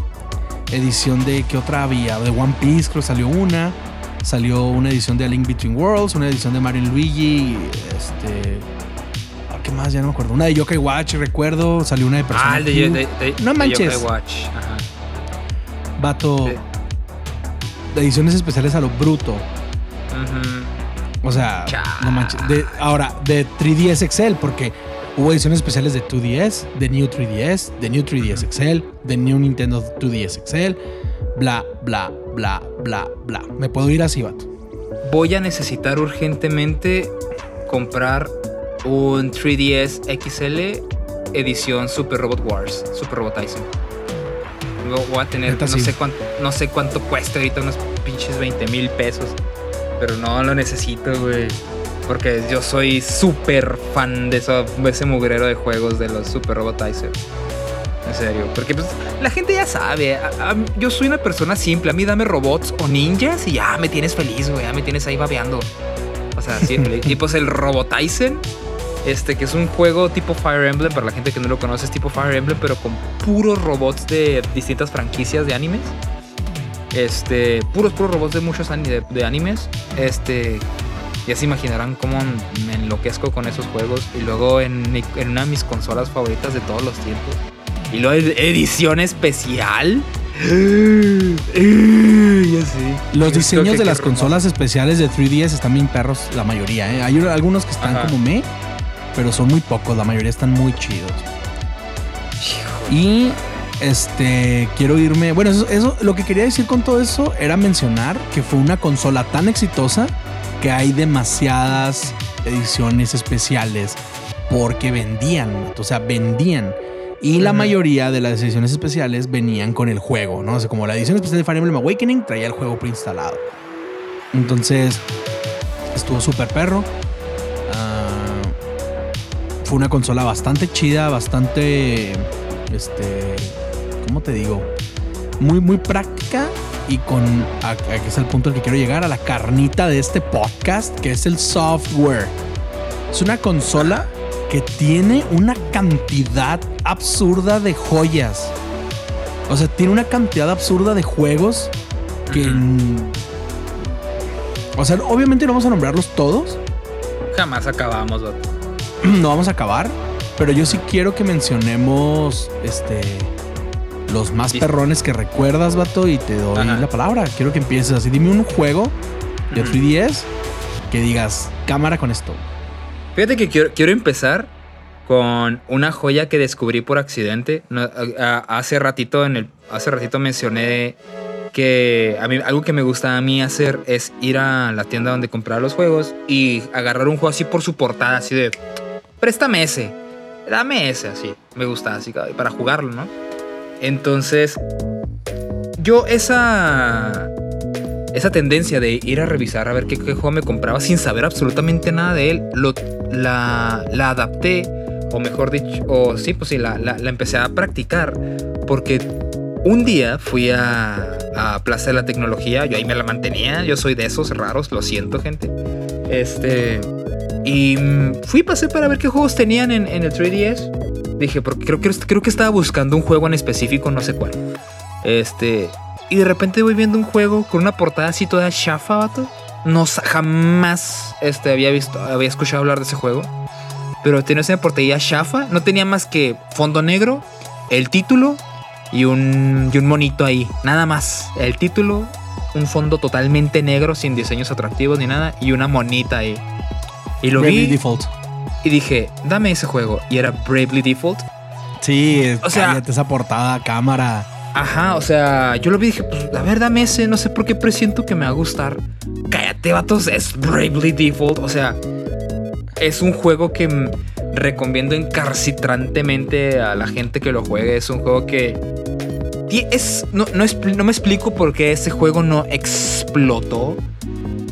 edición de, ¿qué otra había? De One Piece, creo que salió una, salió una edición de A Link Between Worlds, una edición de Mario Luigi, este... ah, ¿Qué más? Ya no me acuerdo. Una de Yokai Watch, recuerdo. Salió una de Persona Ah, el de, de, de- No manches. Yokai Watch. Ajá. Vato, de ediciones especiales a lo bruto. O sea, no manches. De- ahora, de 3DS XL, porque hubo ediciones especiales de 2DS, de New 3DS, de New 3DS XL, de New Nintendo 2DS XL, bla, bla, bla, bla, bla. Me puedo ir así, vato. Voy a necesitar urgentemente comprar un 3DS XL edición Super Robot Wars, Super Robot Tyson. Lo voy a tener, no, sé cuánto, no sé cuánto cuesta ahorita, unos pinches 20 mil pesos. Pero no lo necesito, güey. Porque yo soy súper fan de, eso- de ese mugrero de juegos de los Super Robotizer. En serio. Porque pues, la gente ya sabe. a- a- yo soy una persona simple. A mí dame robots o ninjas y ya me tienes feliz, güey. Ya me tienes ahí babeando. O sea, sí. y pues el Robotizen. Este, que es un juego tipo Fire Emblem, para la gente que no lo conoce, es tipo Fire Emblem, pero con puros robots de distintas franquicias de animes. Este, puros, puros robots de muchos ani- de, de animes. Este, ya se imaginarán cómo me enloquezco con esos juegos. Y luego en, mi- en una de mis consolas favoritas de todos los tiempos. Y luego ed- edición especial. Los diseños que de las consolas especiales de 3DS están bien perros, la mayoría. ¿eh? Hay algunos que están Ajá. como me, pero son muy pocos, la mayoría están muy chidos. Y este quiero irme. Bueno, eso, eso- lo que quería decir con todo eso era mencionar que fue una consola tan exitosa que hay demasiadas ediciones especiales porque vendían, o sea, vendían. Y la mayoría de las ediciones especiales venían con el juego, ¿no? O sea, como la edición especial de Fire Emblem Awakening traía el juego preinstalado. Entonces, estuvo súper perro. Ah, fue una consola bastante chida, bastante. Este. ¿Cómo te digo? Muy, muy práctica y con. A, a que es el punto al que quiero llegar, a la carnita de este podcast, que es el software. Es una consola que tiene una cantidad absurda de joyas. O sea, tiene una cantidad absurda de juegos que. O sea, obviamente no vamos a nombrarlos todos. Jamás acabamos, vato. no vamos a acabar, pero yo sí quiero que mencionemos este los más Sí. perrones que recuerdas, vato, y te doy Ajá. la palabra. Quiero que empieces así. Dime un juego de Ujú. 3DS que digas cámara con esto. Fíjate que quiero, quiero empezar con una joya que descubrí por accidente. No, a- a- hace ratito en el hace ratito mencioné que a mí algo que me gusta a mí hacer es ir a la tienda donde comprar los juegos y agarrar un juego así por su portada, así de préstame ese, dame ese, así. Me gusta así para jugarlo, ¿no? Entonces yo esa esa tendencia de ir a revisar a ver qué, juego me compraba sin saber absolutamente nada de él, lo, la, la adapté, o mejor dicho, o sí, pues sí, la, la- la empecé a practicar, porque un día fui a, a Plaza de la Tecnología, yo ahí me la mantenía, yo soy de esos raros, lo siento, gente. Este. Y mm, fui, pasé para ver qué juegos tenían en, en el 3DS. Dije, porque creo, que creo que estaba buscando un juego en específico, no sé cuál. Este. Y de repente voy viendo un juego con una portada así toda chafa, vato. No, jamás este, había visto, había escuchado hablar de ese juego. Pero tenía esa portada chafa. No tenía más que fondo negro, el título y un, y un monito ahí. Nada más. El título, un fondo totalmente negro, sin diseños atractivos ni nada. Y una monita ahí. Y lo vi Default. Y dije, dame ese juego. Y era Bravely Default. Sí, O sea- esa portada, cámara. Ajá, o sea, yo lo vi y dije, pues a ver, dame ese, no sé por qué presiento que me va a gustar. Cállate, vatos, es Bravely Default. O sea, es un juego que recomiendo encarcitrantemente a la gente que lo juegue. Es un juego que. Es, no, no me explico por qué ese juego no explotó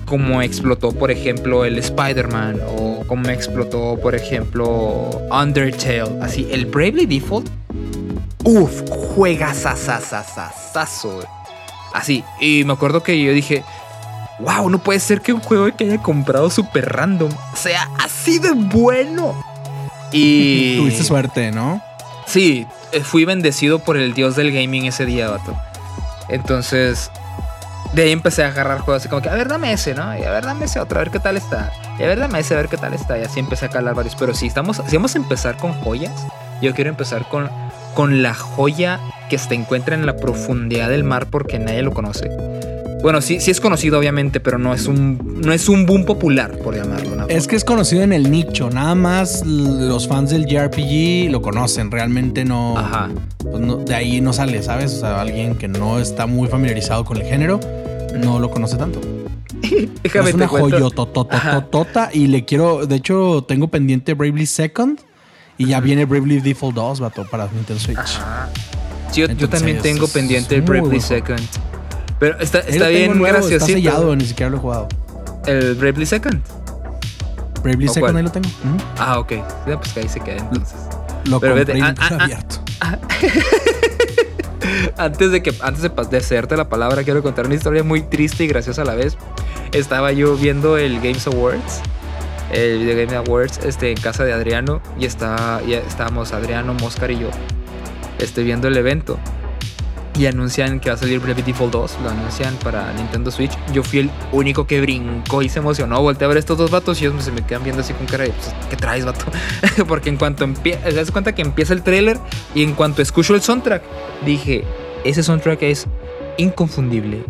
como explotó, por ejemplo, el Spider-Man o como explotó, por ejemplo, Undertale. Así, el Bravely Default Uf, juega sasasasasazo. Así, y me acuerdo que yo dije, wow, no puede ser que un juego que haya comprado super random sea así de bueno. Y... Tuviste suerte, ¿no? Sí, eh, fui bendecido por el dios del gaming ese día, vato. Entonces, de ahí empecé a agarrar juegos así como que, a ver, dame ese, ¿no? Y a ver, dame ese otro, a ver qué tal está. Y a ver, dame ese, a ver qué tal está. Y así empecé a calar varios. Pero si estamos, si vamos a empezar con joyas, yo quiero empezar con, con la joya que se encuentra en la profundidad del mar porque nadie lo conoce. Bueno, sí, sí es conocido, obviamente, pero no es un, no es un boom popular, por llamarlo. Es que es conocido en el nicho, nada más los fans del JRPG lo conocen, realmente no, Ajá. pues no- de ahí no sale, ¿sabes? O sea, alguien que no está muy familiarizado con el género no lo conoce tanto. Déjame es una joyototototota y le quiero, de hecho, tengo pendiente Bravely Second y ya viene Bravely Default 2, vato, para Nintendo Switch. Ajá. Sí, yo, yo Entonces, también tengo pendiente Bravely. Second. Pero está, está bien nuevo, graciosito. Está sellado, ni siquiera lo he jugado. El Bravely Second. Bravely ¿O Second cuál? ahí lo tengo. Ah, ok. Ya, pues que ahí se queda entonces. Lo Pero compré vete, y ah, he ah, abierto. Antes de que antes de, de hacerte la palabra, quiero contar una historia muy triste y graciosa a la vez. Estaba yo viendo el Games Awards, el Video Game Awards, este, en casa de Adriano y está, ya estábamos Adriano, Moscar y yo, este, viendo el evento. Y anuncian que va a salir Bravely Default 2, lo anuncian para Nintendo Switch. Yo fui el único que brincó y se emocionó. Volteé a ver estos dos vatos y ellos se me quedan viendo así con cara de, pues, ¿qué traes, vato? Porque en cuanto empieza, das cuenta que empieza el tráiler y en cuanto escucho el soundtrack, dije, ese soundtrack es inconfundible.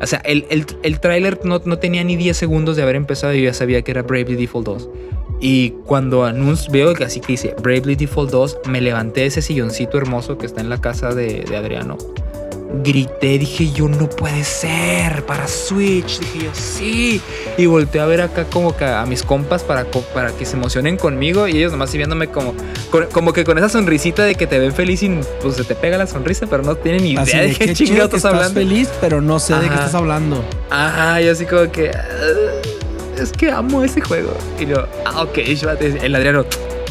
O sea, el, el, el no, no tenía ni 10 segundos de haber empezado y yo ya sabía que era Bravely Default 2. Y cuando anuncio, veo que así que dice Bravely Default 2, me levanté de ese silloncito hermoso que está en la casa de, de Adriano. Grité, dije yo, no puede ser, para Switch. Dije yo, sí. Y volteé a ver acá como que a mis compas para, para que se emocionen conmigo y ellos nomás viéndome como, como que con esa sonrisita de que te ven feliz y pues se te pega la sonrisa, pero no tienen ni idea Así de, de qué chingados estás estás hablando. feliz, pero no sé de qué estás hablando. Ajá, yo así como que. "Ah, Es que amo ese juego. Y yo, ah, ok. El Adriano,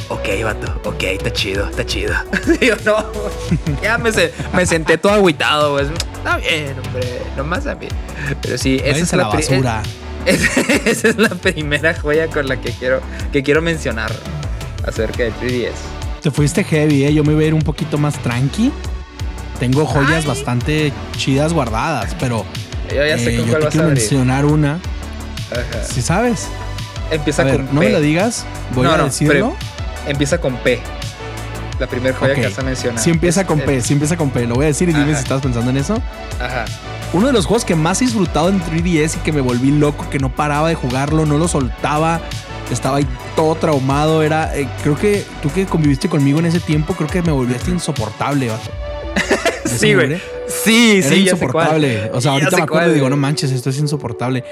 ok, vato, ok, está chido, está chido. Y yo, no, ya me, se- me senté todo agüitado, pues. Está bien, hombre, nomás a mí. Pero sí, esa es Váyanse a la la, basura. esa es la primera joya con la que quiero, que quiero mencionar acerca del 3DS. Te fuiste heavy, ¿eh? Yo me iba a ir un poquito más tranqui. Tengo joyas Ay. bastante chidas guardadas, pero Yo ya sé eh, con yo cuál te vas a quiero abrir. mencionar una. Ajá. Si sabes. Empieza A ver, con no P. me lo digas. Voy No, a no, decirlo. Empieza con P. La primera joya que vas a mencionar. Si empieza Es con el- P, si empieza con P. Lo voy a decir y dime si estás pensando en eso. Ajá. Uno de los juegos que más he disfrutado en 3DS y que me volví loco, que no paraba de jugarlo, no lo soltaba, estaba ahí todo traumado, era, eh, creo que tú que conviviste conmigo en ese tiempo, creo que me volviste insoportable, vato. ¿De ese Sí, güey. Sí, Era sí, ya sé cuál. insoportable. O sea, Ya ahorita me acuerdo y digo, no manches, esto es insoportable.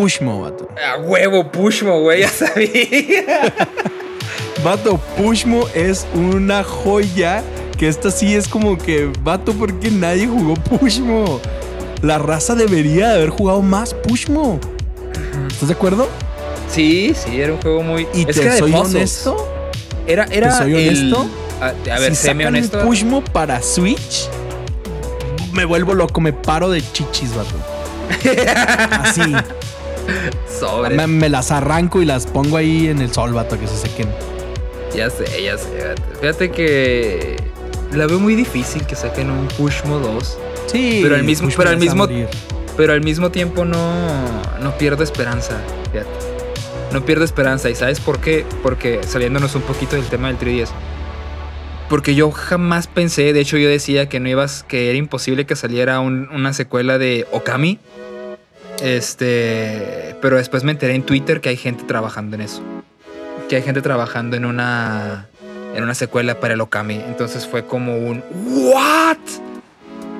Pushmo, vato. A huevo, Pushmo, güey, ya sabía. Vato, Pushmo es una joya que esta sí es como que, vato, porque nadie jugó Pushmo. La raza debería de haber jugado más Pushmo. ¿Estás de acuerdo? Sí, sí, era un juego muy. Y es te que de soy puzzles. honesto, Era, era ¿Te soy el- honesto? A, a ver, si sacan honesto. Pushmo para Switch, me vuelvo loco, me paro de chichis, vato. Así, Sobre. me, me las arranco y las pongo ahí en el sol, vato, que se sequen. Ya sé, ya sé. Fíjate, fíjate que. La veo muy difícil que saquen un Pushmo 2. Sí, Pero al mismo- pero al mismo-. Pero al mismo tiempo no, no pierdo esperanza. Fíjate. No pierdo esperanza. ¿Y sabes por qué? Porque saliéndonos un poquito del tema del 3DS. Porque yo jamás pensé, de hecho yo decía que no ibas, que era imposible que saliera un- una secuela de Okami. Este, pero después me enteré en Twitter que hay gente trabajando en eso. Que hay gente trabajando en una en una secuela para el Okami. Entonces fue como un ¿What?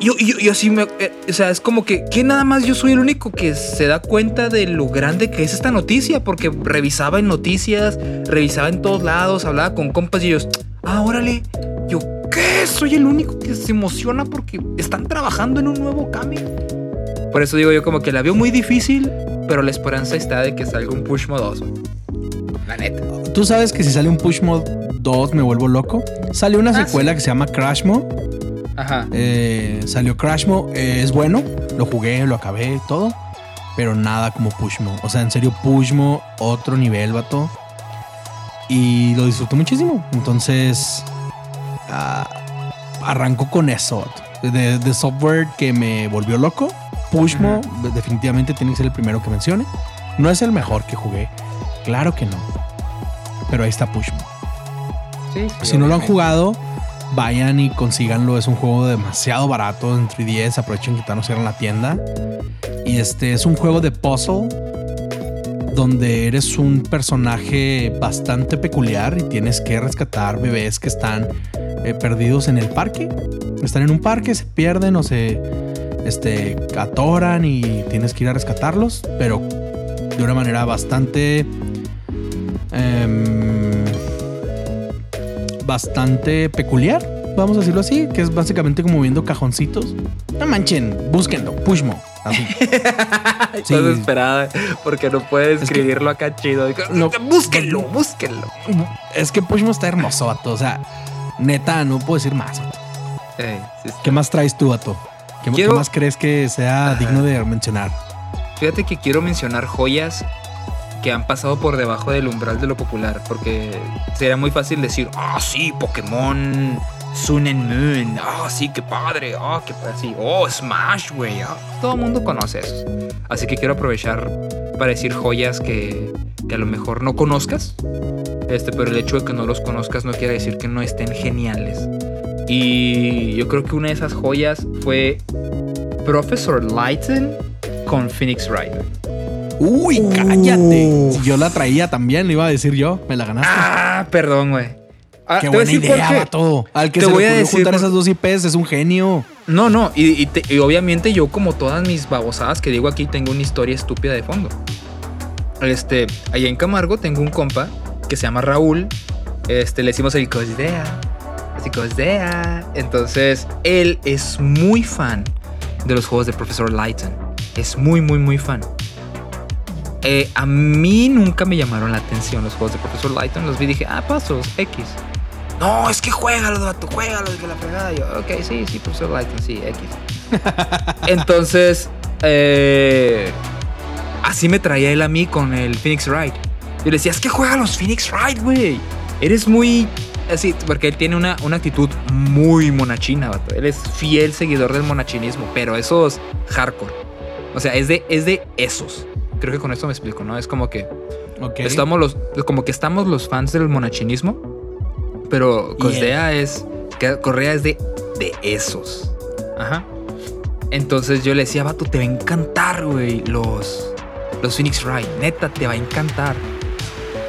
Yo, yo, yo así me. eh, o sea, es como que, que nada más yo soy el único que se da cuenta de lo grande que es esta noticia, porque revisaba en noticias, revisaba en todos lados, hablaba con compas y ellos, ah, órale. Yo, ¿qué? Soy el único que se emociona porque están trabajando en un nuevo cambio. Por eso digo yo, como que la veo muy difícil, pero la esperanza está de que salga un Pushmo 2. güey. La neta. ¿Tú sabes que si sale un Pushmo 2 me vuelvo loco? Salió una Ah, secuela que se llama Crashmo. Ajá. Eh, salió Crashmo. eh, es bueno. Lo jugué, lo acabé, todo. Pero nada como Pushmo. O sea, en serio, Pushmo, otro nivel, vato. Y lo disfruté muchísimo. Entonces, ah, arrancó con eso. De, de software que me volvió loco. Pushmo definitivamente tiene que ser el primero que mencione. No es el mejor que jugué. Claro que no. Pero ahí está Pushmo. Sí, sí, Si no lo han jugado, vayan y consíganlo. Es un juego demasiado barato en 3DS. Aprovechen que todavía no cierran la tienda. Y este es un juego de puzzle donde eres un personaje bastante peculiar y tienes que rescatar bebés que están eh, perdidos en el parque. Están en un parque, se pierden o se este, atoran y tienes que ir a rescatarlos, pero de una manera bastante em, bastante peculiar, vamos a decirlo así, que es básicamente como viendo cajoncitos. No manchen, búsquenlo, Pushmo, Así. Estás desesperada porque no puedes Es que- escribirlo acá chido. No. búsquenlo, búsquenlo. Es que Pushmo está hermoso, vato. O sea, neta, no puedo decir más. vato. Ey, sí, sí. ¿Qué más traes tú, vato? ¿Qué, qué Quiero- más crees que sea digno de mencionar? Fíjate que quiero mencionar joyas que han pasado por debajo del umbral de lo popular, porque sería muy fácil decir, ah, sí, Pokémon Sun and Moon, ah, sí, qué padre, ah, qué padre, sí, oh, Smash, güey, ah". todo el mundo conoce eso. Así que quiero aprovechar para decir joyas que, que a lo mejor no conozcas, este, pero el hecho de que no los conozcas no quiere decir que no estén geniales. Y yo creo que una de esas joyas fue Professor Lighten con Phoenix Wright. Uy, cállate. Yo la traía también, le iba a decir yo. Me la ganaste. Ah, perdón, güey. Ah, qué te voy a buena idea, vato. Al que Te se voy le a decir juntar por- esas dos IPs es un genio. No, no, y, y te- y obviamente yo como todas mis babosadas que digo aquí tengo una historia estúpida de fondo. Este, allá en Camargo tengo un compa que se llama Raúl. Este, le decimos el Cosdea. Así Cosdea. Entonces, él es muy fan de los juegos de Profesor Lighton. Es muy, muy, muy fan. Eh, a mí nunca me llamaron la atención los juegos de Profesor Lighton. Los vi y dije, ah, pasos, X. No, es que juégalo, vato, juégalo, que la fregada. Yo, ok, sí, sí, Profesor Lighton, sí, X. Entonces, eh, así me traía él a mí con el Phoenix Wright. Yo le decía, es que juega los Phoenix Wright, güey. Eres muy. Así, porque él tiene una, una actitud muy monachina, vato. Él es fiel seguidor del monachinismo, pero esos hardcore. O sea, es de, es de esos. Creo que con esto me explico, ¿no? Es como que estamos los, como que estamos los fans del monachinismo, pero Correa es, que Correa es de, de esos. Ajá. Entonces yo le decía, vato, te va a encantar, güey, los, los Phoenix Wright. Neta, te va a encantar.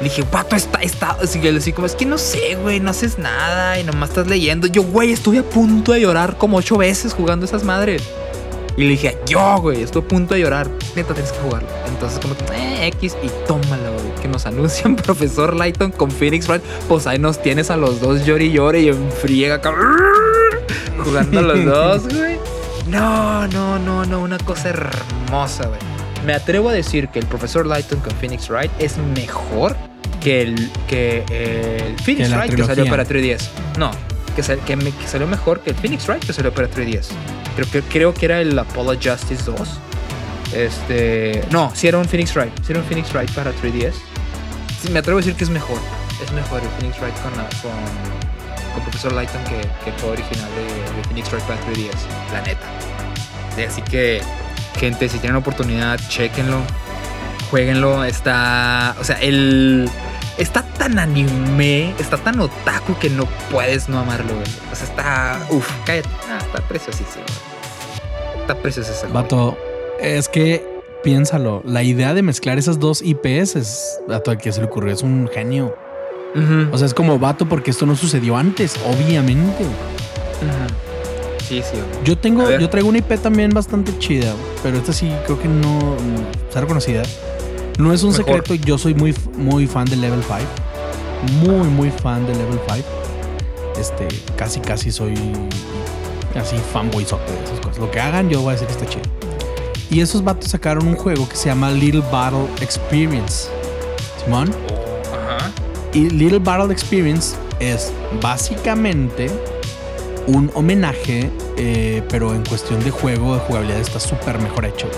Le dije, vato, está, está. Así que decía, como, es que no sé, güey, no haces nada y nomás estás leyendo. Yo, güey, estuve a punto de llorar como ocho veces jugando esas madres. Y le dije, yo, güey, estoy a punto de llorar. Neta, tienes que jugarlo. Entonces, como eh, X, y tómalo, güey. Que nos anuncian Profesor Lighton con Phoenix Wright. Pues ahí nos tienes a los dos llori y llore y en friega acá, Jugando los dos, güey. No, no, no, no. Una cosa hermosa, güey. Me atrevo a decir que el Profesor Lighton con Phoenix Wright es mejor que el, que el Phoenix la Wright que salió para 3DS. No, que, sal- que, me- que salió mejor que el Phoenix Wright que salió para 3DS. Creo que, creo que era el Apollo Justice 2. Este. No, si era un Phoenix Wright. Si era un Phoenix Wright para 3DS. Sí, me atrevo a decir que es mejor. Es mejor el Phoenix Wright con, la- con, con Profesor Lighton que, que el juego original de, de Phoenix Wright para 3DS. La neta. Sí, Así que, gente, si tienen oportunidad, chequenlo. Jueguenlo. Está. O sea, el. Está tan anime, está tan otaku que no puedes no amarlo, güey. O sea, está. Uf, cállate. Ah, está preciosísimo. Está precioso ese. Vato, es que piénsalo. La idea de mezclar esas dos IPs es. Vato, al que se le ocurrió es un genio. O sea, es como vato porque esto no sucedió antes, obviamente. Sí, sí. Yo tengo, yo traigo una IP también bastante chida, pero esta sí creo que no está reconocida. No es un Mejor. secreto, yo soy muy, muy fan de Level 5. Muy, muy fan de Level 5. Este, casi, casi soy así fanboy de esas cosas. Lo que hagan, yo voy a decir que está chido. Y esos vatos sacaron un juego que se llama Little Battle Experience. Simón. Ajá. Y Little Battle Experience es básicamente un homenaje, eh, pero en cuestión de juego, de jugabilidad, está súper mejor hecho.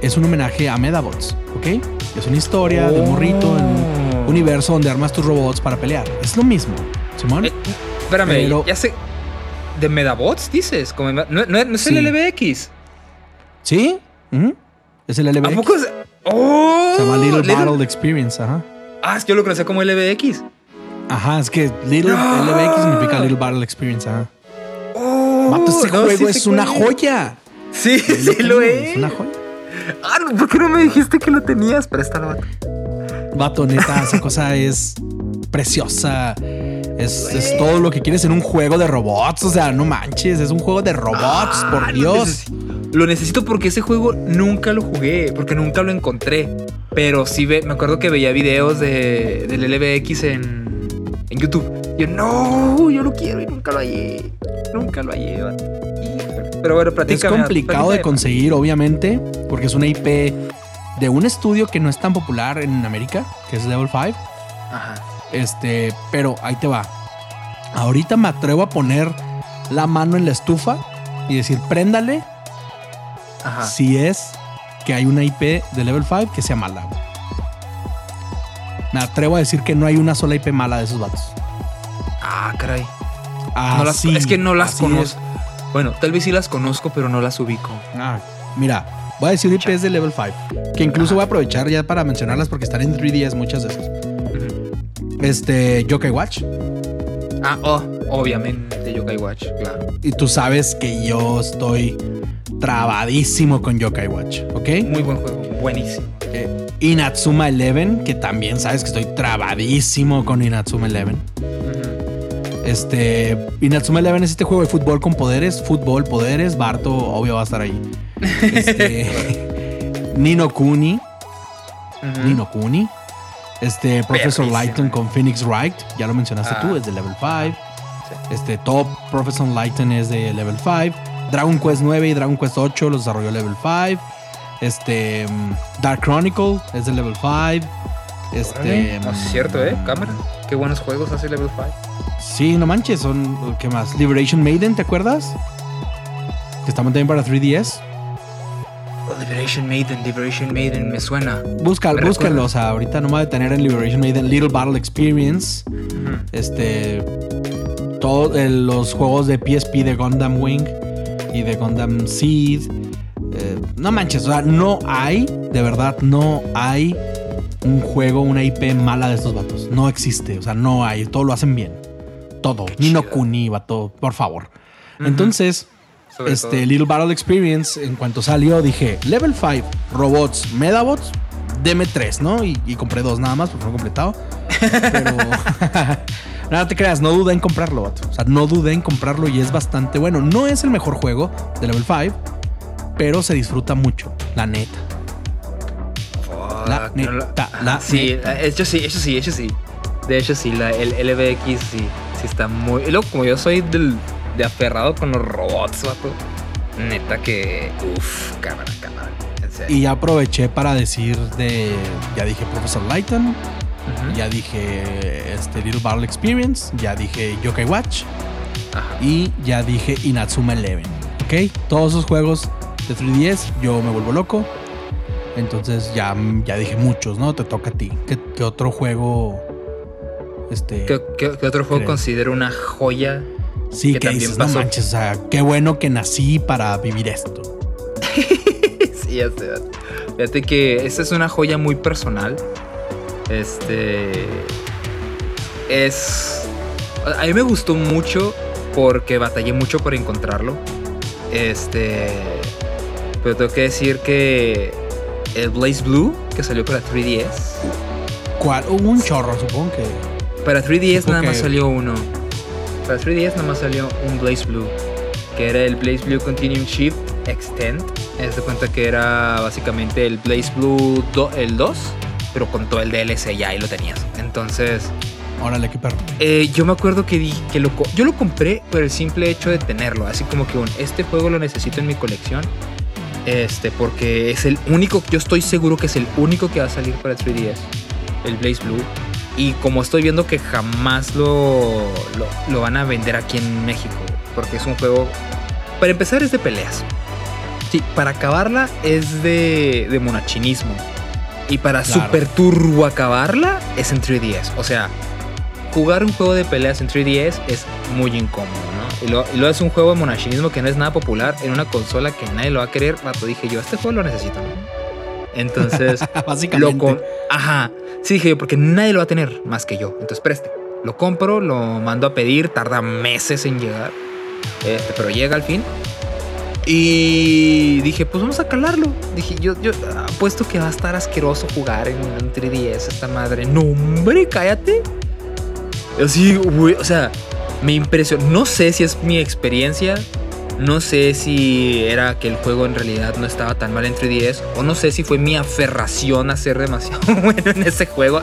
Es un homenaje a Medabots, ¿ok? Es una historia de un morrito en un Oh. universo donde armas tus robots para pelear. Es lo mismo, Simón. Eh, espérame, Pero- ya sé. ¿De Medabots dices? Como, no, no- no es Sí. el LBX. ¿Sí? Es el ¿A LBX. poco es.? ¡Oh! Se llama Little Little- Battle Experience, ajá. Ah, es que yo lo conocía como LBX. Ajá, es que Little No. LBX significa Little Battle Experience, ajá. ¡Oh! Vato, este no, juego sí es una joya. Sí, sí lo es. Es una joya. Ah, no, ¿por qué no me dijiste que lo tenías? Préstalo, vato. Vato, neta, esa cosa es preciosa. Es, es todo lo que quieres en un juego de robots. O sea, no manches, es un juego de robots, Ah, por lo Dios. Lo necesito porque ese juego nunca lo jugué, porque nunca lo encontré. Pero sí ve, me acuerdo que veía videos de, del LBX en, en YouTube. Yo, no, yo lo quiero y nunca lo hallé. Nunca lo hallé, vato. Pero bueno, Es complicado de conseguir, obviamente, porque es una IP de un estudio que no es tan popular en América, que es Level 5. Ajá. Este, pero ahí te va. Ahorita me atrevo a poner la mano en la estufa y decir, préndale Ajá. si es que hay una IP de Level 5 que sea mala. Me atrevo a decir que no hay una sola IP mala de esos vatos. Ah, caray. No las- es que no las conozco. Bueno, tal vez sí las conozco, pero no las ubico. Ah, mira, voy a decir IPs de Level 5, que incluso voy a aprovechar ya para mencionarlas porque están en 3DS muchas de esas. Este, Yokai Watch. Ah, oh, obviamente Yokai Watch, claro. Y tú sabes que yo estoy trabadísimo con Yokai Watch, ¿ok? Muy buen juego, buenísimo. Eh, Inatsuma Eleven, que también sabes que estoy trabadísimo con Inatsuma Eleven. Este, Inatsuma Eleven es este juego de fútbol con poderes, fútbol, poderes, Barto obvio va a estar ahí. Este, Nino Kuni, Ujú. Nino Kuni. Este, Professor Perrísimo. Lighton con Phoenix Wright, ya lo mencionaste Ah. tú, es de level 5. Este, Top Professor Lighton es de level 5. Dragon Quest 9 y Dragon Quest 8 los desarrolló level 5. Este, Dark Chronicle es de level 5. Este. No, es cierto, ¿eh? Cámara. Qué buenos juegos hace Level 5. Sí, no manches, son. ¿Qué más? Liberation Maiden, ¿te acuerdas? Que está también para 3DS. Oh, Liberation Maiden, Liberation Maiden, me suena. Busca, Me búscalo, o sea, ahorita no me voy a detener en Liberation Maiden. Little Battle Experience. Este. Todos los juegos de PSP de Gundam Wing y de Gundam Seed. Eh, no manches, o sea, no hay, de verdad, no hay un juego, una IP mala de estos vatos. No existe, o sea, no hay. Todo lo hacen bien. Todo. Nino chido. Kuni, vato, por favor. Entonces, Sobre este todo. Little Battle Experience, en cuanto salió, dije, Level 5, robots, Medabots, deme 3, ¿no? Y, y compré dos nada más porque no completado. Pero. Nada te creas, no dudé en comprarlo, vato. O sea, no dudé en comprarlo y es bastante bueno. No es el mejor juego de Level 5, pero se disfruta mucho, la neta. La neta, la sí, neta. eso sí, eso sí, eso sí. De hecho, sí, la, el LBX sí, sí está muy. Y luego, como yo soy del, de aferrado con los robots, vato. Neta que. Uff, cámara, cámara. Y ya aproveché para decir de. Ya dije Professor Lighton, ya dije este Little Battle Experience, ya dije Yokai Watch. Ajá. y ya dije Inatsuma Eleven. ¿Ok? Todos esos juegos de 3DS yo me vuelvo loco. Entonces ya, ya dije muchos, ¿no? Te toca a ti. ¿Qué, qué otro juego? Este. ¿Qué, qué- qué otro juego creo. considero una joya? sí, que que también dices, no pasó? manches, o sea, qué bueno que nací para vivir esto. sí, ya sé. Fíjate que esta es una joya muy personal. Este. Es. A mí me gustó mucho porque batallé mucho por encontrarlo. Este. Pero tengo que decir que. El Blaze Blue, que salió para 3DS. ¿Cuál? Hubo un chorro, supongo que. Para 3DS Supongo nada más salió uno. Para 3DS nada más salió un Blaze Blue. Que era el Blaze Blue Continuum Shift Extend. Haz de cuenta que era básicamente el Blaze Blue do- el 2. Pero con todo el DLC ya ahí lo tenías. Entonces, Órale, qué perro. eh, yo me acuerdo que dije que lo, yo lo compré por el simple hecho de tenerlo. Así como que un, este juego lo necesito en mi colección. Este, porque es el único, yo estoy seguro que es el único que va a salir para 3DS. El Blaze Blue. Y como estoy viendo que jamás lo, lo, lo van a vender aquí en México. Porque es un juego. Para empezar, es de peleas. Sí, para acabarla es de, de monachinismo. Y para Claro. super turbo acabarla es en 3DS. O sea, jugar un juego de peleas en 3DS es muy incómodo, ¿no? Y lo, y lo es un juego de monachinismo que no es nada popular en una consola que nadie lo va a querer. Vato, dije yo, este juego lo necesito, ¿no? Entonces, Básicamente. lo Ajá. Sí, dije yo, porque nadie lo va a tener más que yo. Entonces, preste. Lo compro, lo mando a pedir, tarda meses en llegar. Este, pero llega al fin. Y dije, pues vamos a calarlo. Dije, yo, yo apuesto que va a estar asqueroso jugar en, en 3DS esta madre. No, hombre, cállate. Así, güey, o sea, me impresionó. No sé si es mi experiencia. No sé si era que el juego en realidad no estaba tan mal en 3DS. O no sé si fue mi aferración a ser demasiado bueno en ese juego.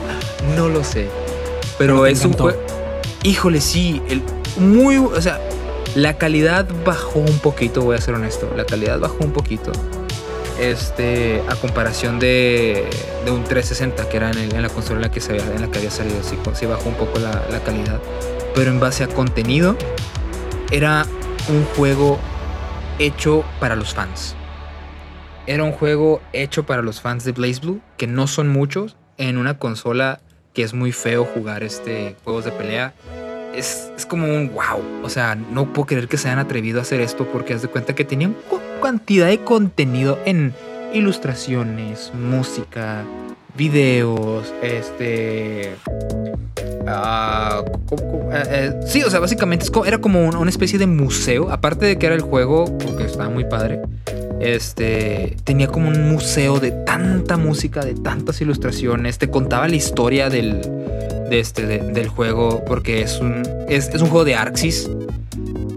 No lo sé. Pero, es un juego. Híjole, sí. El, muy. O sea, La calidad bajó un poquito, voy a ser honesto. La calidad bajó un poquito. Este, a comparación de, de un 360, que era en, el- en la consola en la que, se, había- en la que había salido. Sí, sí bajó un poco la, la calidad. Pero en base a contenido, era un juego hecho para los fans. Era un juego hecho para los fans de Blaze Blue, que no son muchos, en una consola que es muy feo jugar este juegos de pelea. Es, es como un wow. O sea, no puedo creer que se hayan atrevido a hacer esto porque haz de cuenta que tenían cantidad de contenido en ilustraciones, música, videos, este. ah, eh, eh, sí, o sea, básicamente era como un- una especie de museo. Aparte de que era el juego, porque estaba muy padre, este tenía como un museo de tanta música, de tantas ilustraciones. Te contaba la historia del, de este, de- del juego, porque es un, es, es un juego de Arxis.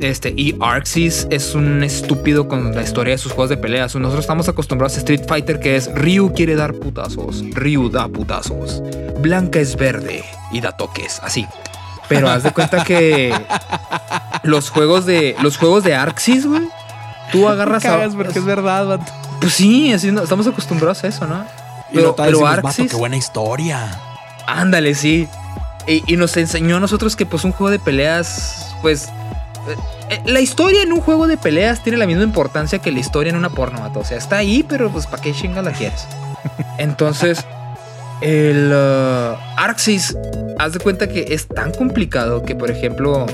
Este, y Arxis es un estúpido con la historia de sus juegos de peleas. Nosotros estamos acostumbrados a Street Fighter, que es Ryu quiere dar putazos, Ryu da putazos, Blanca es verde y da toques, así. Pero haz de cuenta que los juegos de los juegos de Arxis, güey, tú agarras Cagas porque es verdad, vato. pues sí, así no- estamos acostumbrados a eso, ¿no? Y Pero, decimos, Arxis, qué buena historia. ándale, sí. Y, y nos enseñó a nosotros que pues un juego de peleas, pues... eh, eh, La historia en un juego de peleas tiene la misma importancia que la historia en una porno. O sea, está ahí, pero pues ¿para qué chinga la quieres? Entonces, el uh, Arxis, haz de cuenta que es tan complicado que, por ejemplo,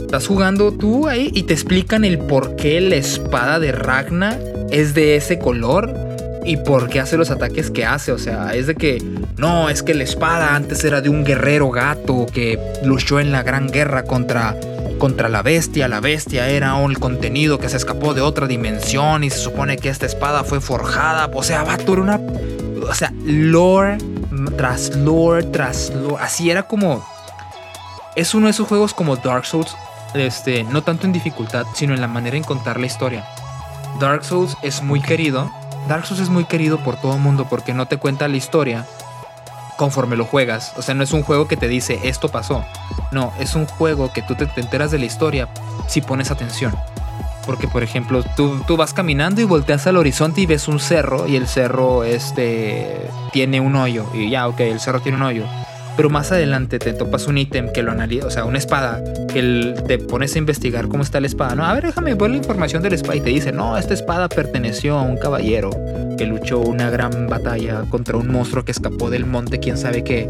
estás jugando tú ahí y te explican el por qué la espada de Ragna es de ese color y por qué hace los ataques que hace. O sea, es de que no, es que la espada antes era de un guerrero gato que luchó en la gran guerra contra, contra la bestia. La bestia era un contenido que se escapó de otra dimensión y se supone que esta espada fue forjada. O sea, vato, era una. O sea, lore tras lore tras lore. Así era como. Es uno de esos juegos como Dark Souls. Este, no tanto en dificultad, sino en la manera en contar la historia. Dark Souls es muy querido. Dark Souls es muy querido por todo el mundo porque no te cuenta la historia conforme lo juegas. O sea, no es un juego que te dice esto pasó. No, es un juego que tú te, te enteras de la historia si pones atención. Porque, por ejemplo, tú, tú vas caminando y volteas al horizonte y ves un cerro y el cerro este, tiene un hoyo. Y ya, ok, el cerro tiene un hoyo. Pero más adelante te topas un ítem que lo analiza, o sea, una espada, que el- te pones a investigar cómo está la espada. No, a ver, déjame ver la información de la espada y te dice, no, esta espada perteneció a un caballero que luchó una gran batalla contra un monstruo que escapó del monte, quién sabe qué.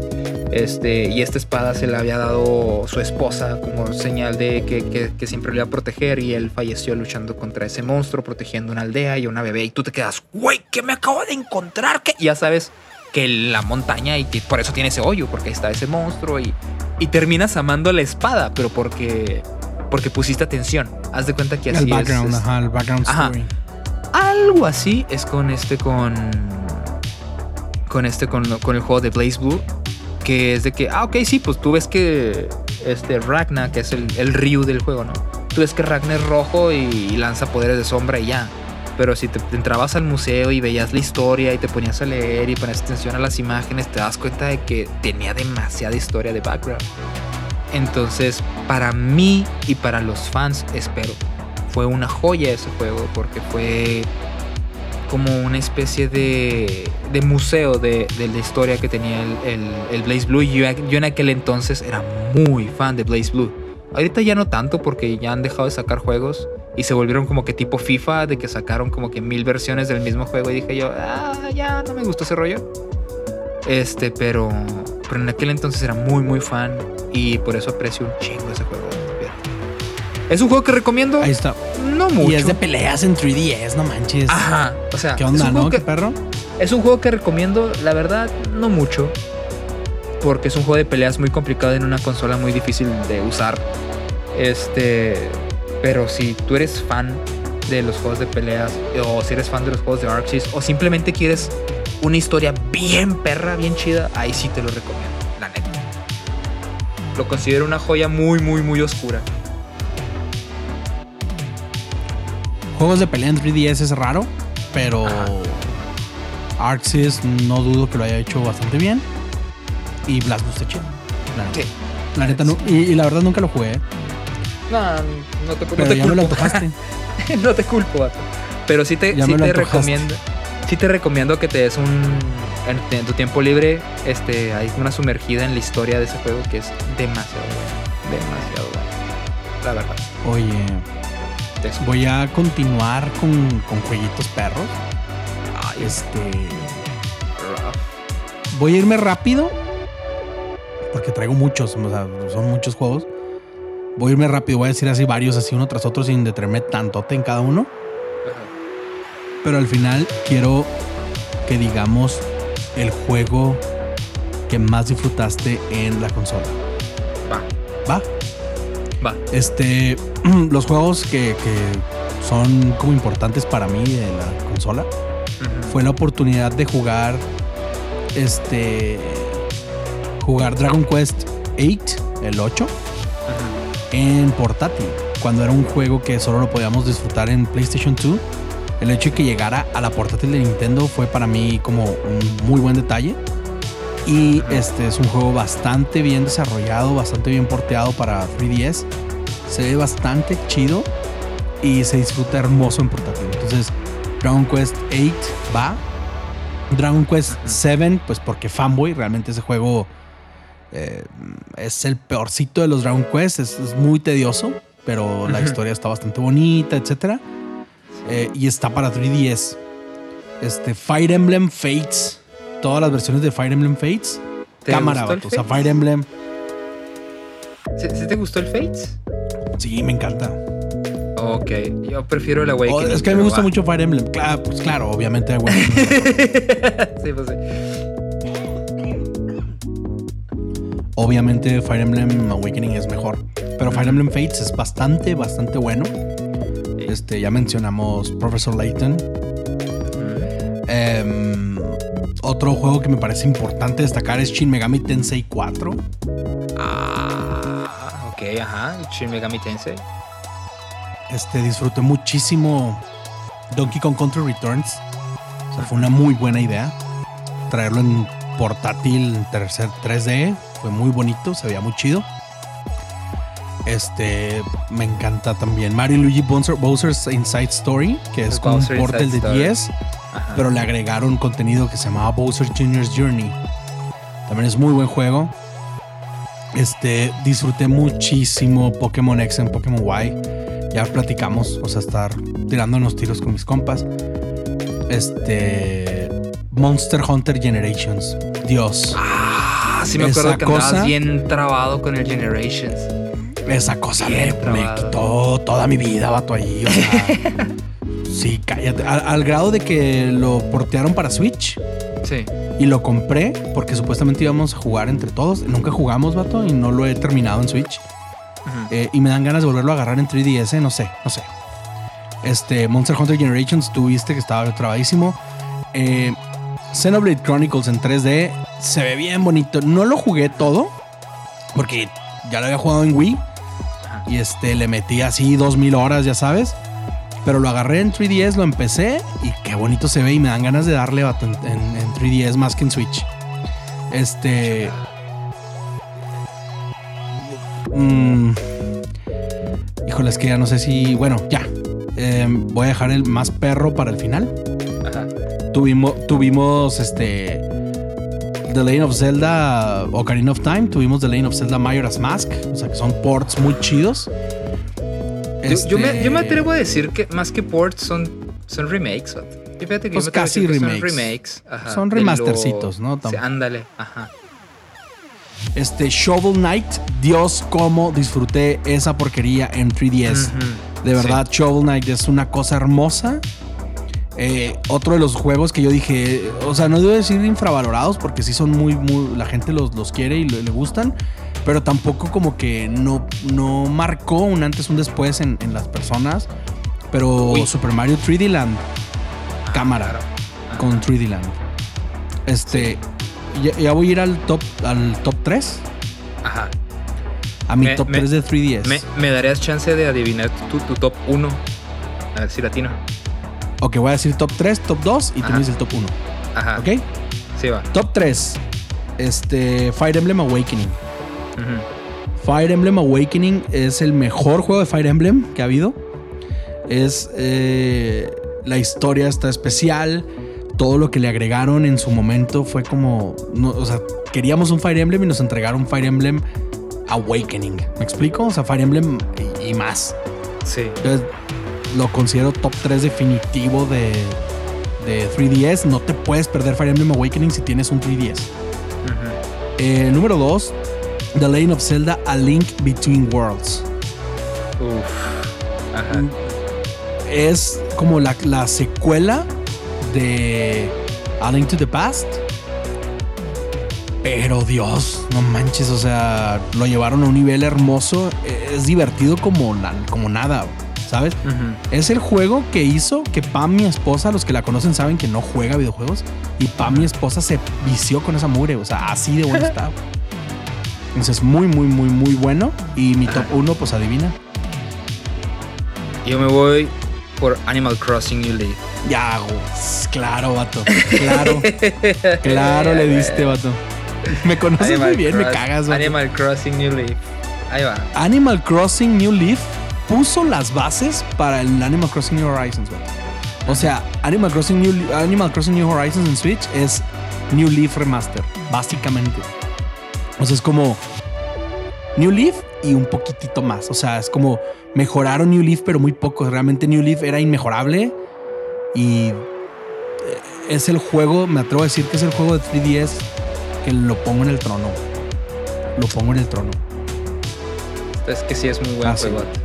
Este, y esta espada se la había dado su esposa como señal de que, que- que siempre le iba a proteger y él falleció luchando contra ese monstruo, protegiendo una aldea y una bebé. Y tú te quedas, güey, ¿qué me acabo de encontrar? que ya sabes que la montaña y que por eso tiene ese hoyo, porque ahí está ese monstruo y, y terminas amando la espada, pero porque, porque pusiste atención. Haz de cuenta que así El background, es. ajá, el background Ajá. story. algo así es con este, con. Con este, con, con el juego de Blaze Blue. Que es de que, ah, ok, sí, pues tú ves que este Ragna, que es el, el Ryu del juego, ¿no? Tú ves que Ragna es rojo y lanza poderes de sombra y ya. Pero si te, entrabas al museo y veías la historia y te ponías a leer y ponías atención a las imágenes, te das cuenta de que tenía demasiada historia de background. Entonces, para mí y para los fans, espero, fue una joya ese juego porque fue como una especie de, de museo de, de la historia que tenía el, el- el Blaze Blue. Yo, yo en aquel entonces era muy fan de Blaze Blue. Ahorita ya no tanto porque ya han dejado de sacar juegos y se volvieron como que tipo FIFA, de que sacaron como que mil versiones del mismo juego. Y dije yo, ah, ya no me gustó ese rollo. Este, pero, pero en aquel entonces era muy, muy fan y por eso aprecio un chingo ese juego. Es un juego que recomiendo, Ahí está. no mucho. Y es de peleas en 3DS, no manches. Ajá, o sea, ¿Qué onda, no? ¿Qué perro? es un juego que recomiendo, la verdad, no mucho. Porque es un juego de peleas muy complicado en una consola muy difícil de usar. Este. Pero si tú eres fan de los juegos de peleas, o si eres fan de los juegos de Arxis, o simplemente quieres una historia bien perra, bien chida, ahí sí te lo recomiendo, la neta. Lo considero una joya muy, muy, muy oscura. Juegos de pelea en 3DS es raro, pero Ajá. Arxis no dudo que lo haya hecho bastante bien. Y Blue está chido. La neta, Sí. La neta no- y, y la verdad nunca lo jugué. No, no te, no te ya me lo culpo. antojaste. no te culpo, vato. Pero sí te, sí te recomiendo. Sí te recomiendo que te des un. En, tu tiempo libre, este, hay una sumergida en la historia de ese juego que es demasiado bueno. Demasiado bueno. La verdad. Oye, voy a continuar con, con jueguitos perros. Ay, es Este. rough. Voy a irme rápido. Porque traigo muchos, o sea, son muchos juegos. Voy a irme rápido, voy a decir así varios, así uno tras otro, sin detenerme tantote en cada uno. Pero al final quiero que digamos el juego que más disfrutaste en la consola. Va, ¿Va? va. Este, los juegos que, que son como importantes para mí de la consola fue la oportunidad de jugar este jugar Dragon Quest 8, el 8 Ujú. En portátil, cuando era un juego que solo lo podíamos disfrutar en PlayStation 2. El hecho de que llegara a la portátil de Nintendo fue para mí como un muy buen detalle. Y este es un juego bastante bien desarrollado, bastante bien porteado para 3DS. Se ve bastante chido y se disfruta hermoso en portátil. Entonces, Dragon Quest 8 va. Dragon Quest Ujú. 7, pues porque fanboy, realmente ese juego eh, es el peorcito de los Dragon Quest, es, es muy tedioso, pero la historia está bastante bonita, etc. y está para 3DS. Este, Fire Emblem Fates, todas las versiones de Fire Emblem Fates, ¿Te cámara, o sea? Fire Emblem, ¿Sí, sí te gustó el Fates? sí, me encanta. Ok, yo prefiero el Oh, Awakening. es que a mí me gusta va. mucho Fire Emblem, claro, pues claro, obviamente, sí, pues sí. Obviamente Fire Emblem Awakening es mejor, pero Fire Emblem Fates es bastante, bastante bueno. Este, ya mencionamos Professor Layton. Em, otro juego que me parece importante destacar es Shin Megami Tensei 4. Ah, ok, ajá. Shin Megami Tensei. Este, disfruté muchísimo Donkey Kong Country Returns. O sea, fue una muy buena idea. Traerlo en portátil en tercer 3D. Fue muy bonito, se veía muy chido. Este, me encanta también Mario y Luigi Bowser, Bowser's Inside Story, que es como un portal Inside de Story. 10. Ajá. pero le agregaron contenido que se llamaba Bowser Jr.'s Journey. También es muy buen juego. Este, disfruté muchísimo Pokémon X en Pokémon Y. Ya platicamos, o sea, estar tirando unos tiros con mis compas. Este, Monster Hunter Generations. Dios, Ah, sí me acuerdo que cosa- andabas bien trabado con el Generations. esa cosa me, me quitó toda mi vida, vato, ahí. O sea, sí, cállate. Al, al grado de que lo portearon para Switch. Sí. Y lo compré porque supuestamente íbamos a jugar entre todos. Nunca jugamos, vato, y no lo he terminado en Switch. Eh, y me dan ganas de volverlo a agarrar en 3DS, no sé, no sé. Este, Monster Hunter Generations, tú viste que estaba trabadísimo. Eh, Xenoblade Chronicles en 3D se ve bien bonito. No lo jugué todo porque ya lo había jugado en Wii y este, le metí así 2000 horas, ya sabes. Pero lo agarré en 3DS, lo empecé y qué bonito se ve y me dan ganas de darle en, en- en 3DS más que en Switch. Este. mm, híjole, es que ya no sé si. Bueno, ya. Eh, voy a dejar el más perro para el final. Ajá. Tuvimos, tuvimos este. The Lane of Zelda Ocarina of Time. Tuvimos The Lane of Zelda Majora's Mask. O sea que son ports muy chidos. Yo, yo me, Este, yo me atrevo a decir que más que ports son, son remakes. fíjate que Pues yo me casi remakes. Son remakes. Ajá, Son remastercitos, ¿no? Sí, ándale. Ajá. Este Shovel Knight. Dios, cómo disfruté esa porquería en 3DS. Ujú. De verdad, Shovel Knight es una cosa hermosa. Eh, otro de los juegos que yo dije, o sea, no debo decir infravalorados porque sí son muy, muy, la gente los, los quiere y le, le gustan, pero tampoco como que no, no marcó un antes, un después en, en las personas. Pero Uy. Super Mario 3D Land, cámara, con 3D Land. Este, ya, ya voy a ir al top, al top 3, Ajá. a mi Me- top me- 3 de 3DS. ¿Me, me darías chance de adivinar tu, tu top 1? A ver si latino. Ok, voy a decir top 3, top 2 y tú Ajá. me dices el top 1. Ajá. ¿Ok? Sí va. Top 3. Este, Fire Emblem Awakening. Fire Emblem Awakening es el mejor juego de Fire Emblem que ha habido. Es. eh, la historia está especial. Todo lo que le agregaron en su momento fue como. no, o sea, queríamos un Fire Emblem y nos entregaron Fire Emblem Awakening. ¿Me explico? O sea, Fire Emblem y, y más. Sí. Entonces, lo considero top 3 definitivo de, de 3DS. No te puedes perder Fire Emblem Awakening si tienes un 3DS. Ujú. Eh, número 2, The Legend of Zelda A Link Between Worlds. Uf. Ajá. Es como la, la secuela de A Link to the Past. Pero Dios, no manches, o sea, lo llevaron a un nivel hermoso. Es divertido como, como nada, ¿sabes? Es el juego que hizo que Pam, mi esposa, los que la conocen saben que no juega videojuegos. Y Pam, mi esposa, se vició con esa mugre. O sea, así de bueno está. Entonces, muy, muy, muy, muy bueno. Y mi top Ajá. 1, pues adivina. Yo me voy por Animal Crossing New Leaf. Ya. Claro, vato. Claro. Claro le diste, vato. Me conoces muy bien, me cagas, vato. Animal Crossing New Leaf. Ahí va. Animal Crossing New Leaf puso las bases para el Animal Crossing New Horizons, vato. O sea, Animal Crossing New, Animal Crossing New Horizons en Switch es New Leaf Remaster, básicamente. O sea, es como New Leaf y un poquitito más. O sea, es como mejoraron New Leaf, pero muy poco. Realmente New Leaf era inmejorable y eh, es el juego, me atrevo a decir que es el juego de 3DS que lo pongo en el trono. Lo pongo en el trono. Es que sí es muy buen Ah, juego. Sí,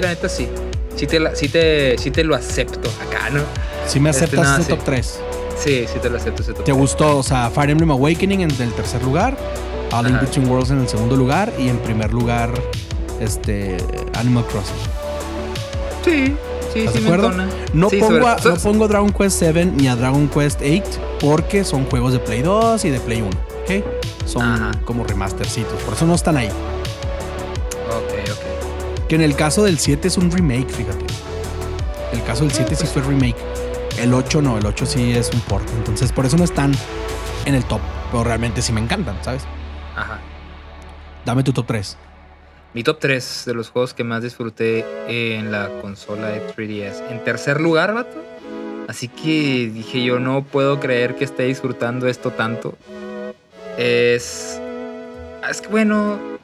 la neta sí. Sí te, la- sí te, sí te lo acepto acá, ¿no? Si me Este, aceptas nada, ese sí. top 3. Sí, sí te lo acepto ese top ¿Te tres. gustó? O sea, Fire Emblem Awakening en el tercer lugar, A Link Ajá. Between Worlds en el segundo lugar y en primer lugar, este, Animal Crossing. Sí, sí, ¿Estás sí de me acuerdo? entona. No, Sí, pongo a, so- no pongo Dragon Quest 7 ni a Dragon Quest 8 porque son juegos de Play 2 y de Play 1, ¿ok? Son Ajá. como remastercitos, por eso no están ahí. Que en el caso del 7 es un remake, fíjate. El caso del 7 sí fue remake. El 8 no, el 8 sí es un port. Entonces, por eso no están en el top. Pero realmente sí me encantan, ¿sabes? Ajá. Dame tu top 3. Mi top 3 de los juegos que más disfruté en la consola de 3DS. En tercer lugar, vato. Así que dije yo, no puedo creer que esté disfrutando esto tanto. Es... Es que bueno...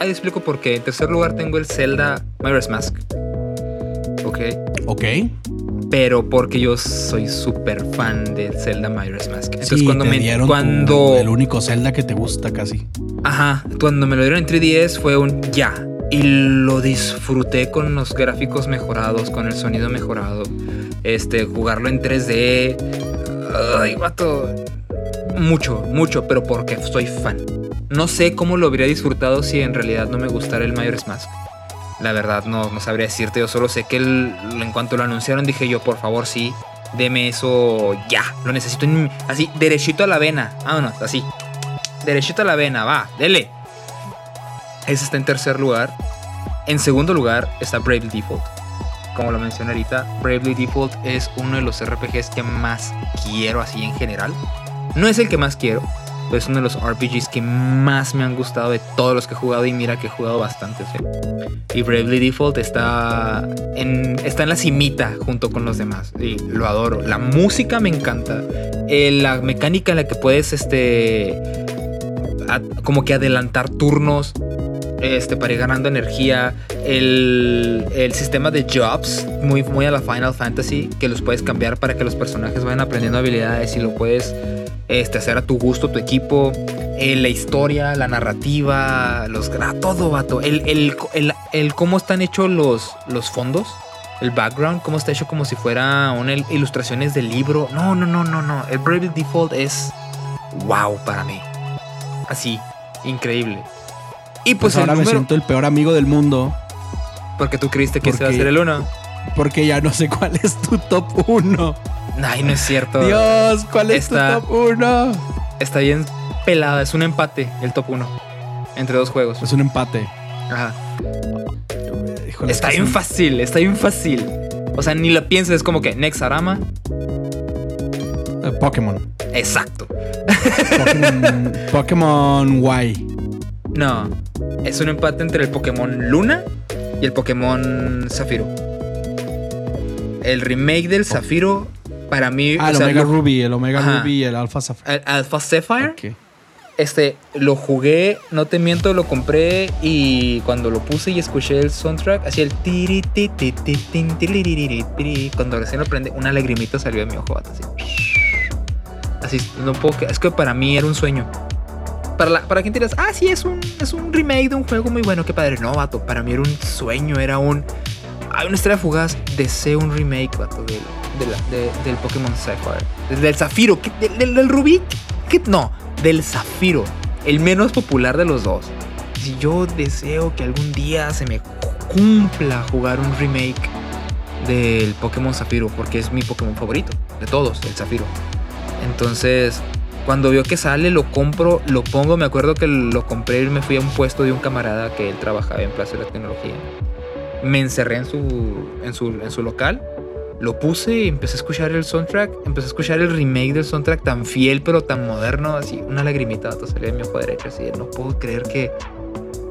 ahí explico por qué. En tercer lugar tengo el Zelda Majora's Mask. Ok. Ok. Pero porque yo soy súper fan del Zelda Majora's Mask. Entonces sí, cuando te me... dieron tu- Cuando... el único Zelda que te gusta casi. Ajá, cuando me lo dieron en 3DS fue un ya. Y lo disfruté con los gráficos mejorados, con el sonido mejorado. Este, jugarlo en 3D. Ay, vato. Mucho, mucho, pero porque soy fan. No sé cómo lo habría disfrutado si en realidad no me gustara el Majora's Mask. La verdad, no, no sabría decirte. Yo solo sé que en cuanto lo anunciaron dije yo, por favor, sí, deme eso ya. Lo necesito en así, derechito a la vena. Vámonos, así. Derechito a la vena, va, dele. Ese está en tercer lugar. En segundo lugar está Bravely Default. Como lo mencioné ahorita, Bravely Default es uno de los RPGs que más quiero así en general. No es el que más quiero, es uno de los RPGs que más me han gustado de todos los que he jugado y mira que he jugado bastantes. Y Bravely Default está en, está en la cimita junto con los demás. Y lo adoro. La música me encanta. Eh, la mecánica en la que puedes este, como que adelantar turnos este, para ir ganando energía. El, el sistema de jobs, muy, muy a la Final Fantasy, que los puedes cambiar para que los personajes vayan aprendiendo habilidades y lo puedes este, hacer a tu gusto, tu equipo. Eh, la historia, la narrativa, los gra- todo, vato. El, el, el, el cómo están hechos los, los fondos. El background, cómo está hecho como si fuera una il- ilustraciones del libro. No, no, no, no, no. El Bravely Default es wow para mí. Así, increíble. Y Pues, pues, ahora el me siento el peor amigo del mundo porque tú creíste que ese va a ser el uno. porque ya no sé cuál es tu top 1. Ay, no es cierto. Dios, ¿cuál es Está- tu top 1? Está bien pelada. Es un empate el top 1 entre dos juegos. Es un empate. Ajá. Híjole, Está bien son- fácil, está bien fácil. O sea, ni lo pienses, es como que Nexarama. eh, Pokémon. Exacto. Pokémon. Pokémon Y. No, es un empate entre el Pokémon Luna y el Pokémon Zafiro. El remake del Zafiro, para mí. Ah, o el sea, Omega lo- Ruby, el Omega Ajá. Ruby y el Alpha Sapphire. el Alpha Sapphire, Ok. este, lo jugué, no te miento, lo compré y cuando lo puse y escuché el soundtrack, hacía el tiri, ti, ti, ti, tin, tiririri, tiri. Cuando recién lo prendí, una lagrimita salió de mi ojo, vato, así. Así, no puedo Es que para mí era un sueño. Para, la- para quien dirás, ah, sí, es un, es un remake de un juego muy bueno, qué padre. No, vato, para mí era un sueño, era un. Hay una estrella fugaz, deseo un remake, vato, del, del Pokémon Sapphire. Del, Zafiro, ¿qué- del, del, Rubí, no, del Zafiro, el menos popular de los dos. Si yo deseo que algún día se me cumpla jugar un remake del Pokémon Zafiro, porque es mi Pokémon favorito, de todos, el Zafiro. Entonces, cuando veo que sale, lo compro, lo pongo. Me acuerdo que lo compré y me fui a un puesto de un camarada que él trabajaba en Plaza de la Tecnología. Me encerré en su, en su, en su local, lo puse y empecé a escuchar el soundtrack. Empecé a escuchar el remake del soundtrack tan fiel, pero tan moderno. Así, una lagrimita vato, salía de mi ojo derecho. Así, no puedo creer que,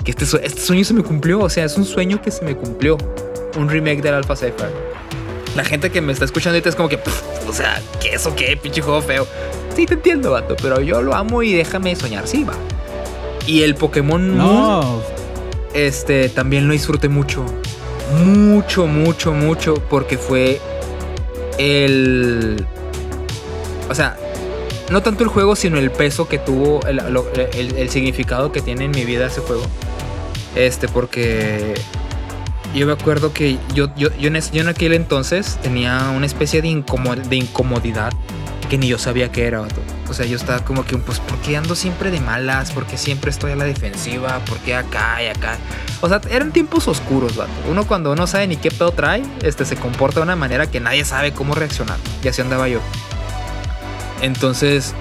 que este, este sueño se me cumplió. O sea, es un sueño que se me cumplió. Un remake del Alpha Sapphire. La gente que me está escuchando ahorita es como que, "Pff, o sea, ¿qué eso qué? Pinche juego feo. Sí, te entiendo, vato, pero yo lo amo y déjame soñar. Sí, va. Y el Pokémon Moon, No, este, también lo disfruté mucho. Mucho, mucho, mucho, porque fue el... O sea, no tanto el juego, sino el peso que tuvo, el, el- significado que tiene en mi vida ese juego. Este, porque yo me acuerdo que yo, yo, yo, en, yo en aquel entonces tenía una especie de, incomo- de incomodidad que ni yo sabía que era. O sea, yo estaba como que, pues, ¿por qué ando siempre de malas? ¿Por qué siempre estoy a la defensiva? ¿Por qué acá y acá? O sea, eran tiempos oscuros. Uno cuando no sabe ni qué pedo trae, este, se comporta de una manera que nadie sabe cómo reaccionar. Y así andaba yo. Entonces,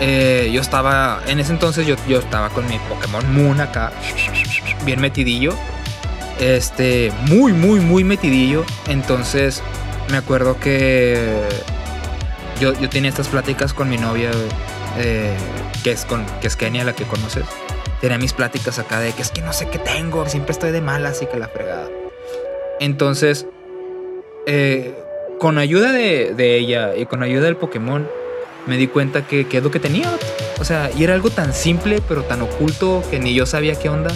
eh, yo estaba, en ese entonces yo, yo estaba con mi Pokémon Moon acá, bien metidillo. Este, muy, muy, muy metidillo. Entonces, me acuerdo que yo, yo tenía estas pláticas con mi novia, eh, que, es con, que es Kenia, la que conoces. Tenía mis pláticas acá de que es que no sé qué tengo, siempre estoy de malas y que la fregada. Entonces, eh, con ayuda de, ella y con ayuda del Pokémon, me di cuenta que, que es lo que tenía. O sea, y era algo tan simple, pero tan oculto que ni yo sabía qué onda.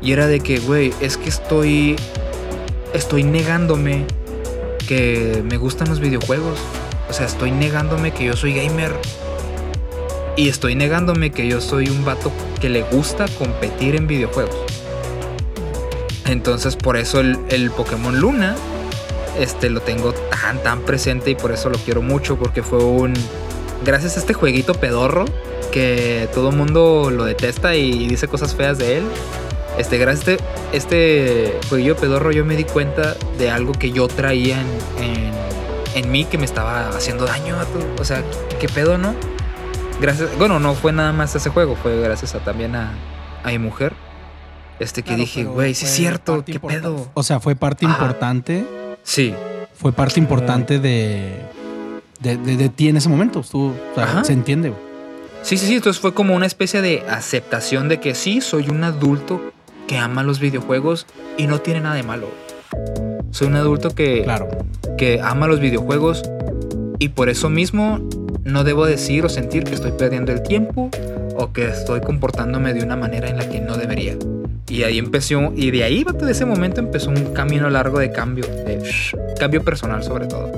Y era de que, güey, es que estoy. Estoy negándome que me gustan los videojuegos. O sea, estoy negándome que yo soy gamer. Y estoy negándome que yo soy un vato que le gusta competir en videojuegos. Entonces, por eso el, el Pokémon Luna este lo tengo tan tan presente y por eso lo quiero mucho porque fue un gracias a este jueguito pedorro que todo mundo lo detesta y dice cosas feas de él. Este gracias a este, este jueguillo pedorro yo me di cuenta de algo que yo traía en, en mí que me estaba haciendo daño, o sea, qué pedo, ¿no? Gracias, bueno, no fue nada más ese juego, fue gracias a también a, a mi mujer. Este que Claro, dije, güey, sí es cierto, qué importante. pedo. O sea, fue parte Ajá. importante. Sí, Fue parte importante de, de, de- de ti en ese momento. Tú, o sea, Ajá. se entiende. güey. Sí, sí, sí. Entonces fue como una especie de aceptación de que sí, soy un adulto que ama los videojuegos y no tiene nada de malo. Soy un adulto que, Claro. que ama los videojuegos y por eso mismo no debo decir o sentir que estoy perdiendo el tiempo o que estoy comportándome de una manera en la que no debería. Y ahí empezó, y de ahí, de ese momento empezó un camino largo de cambio, de cambio personal sobre todo.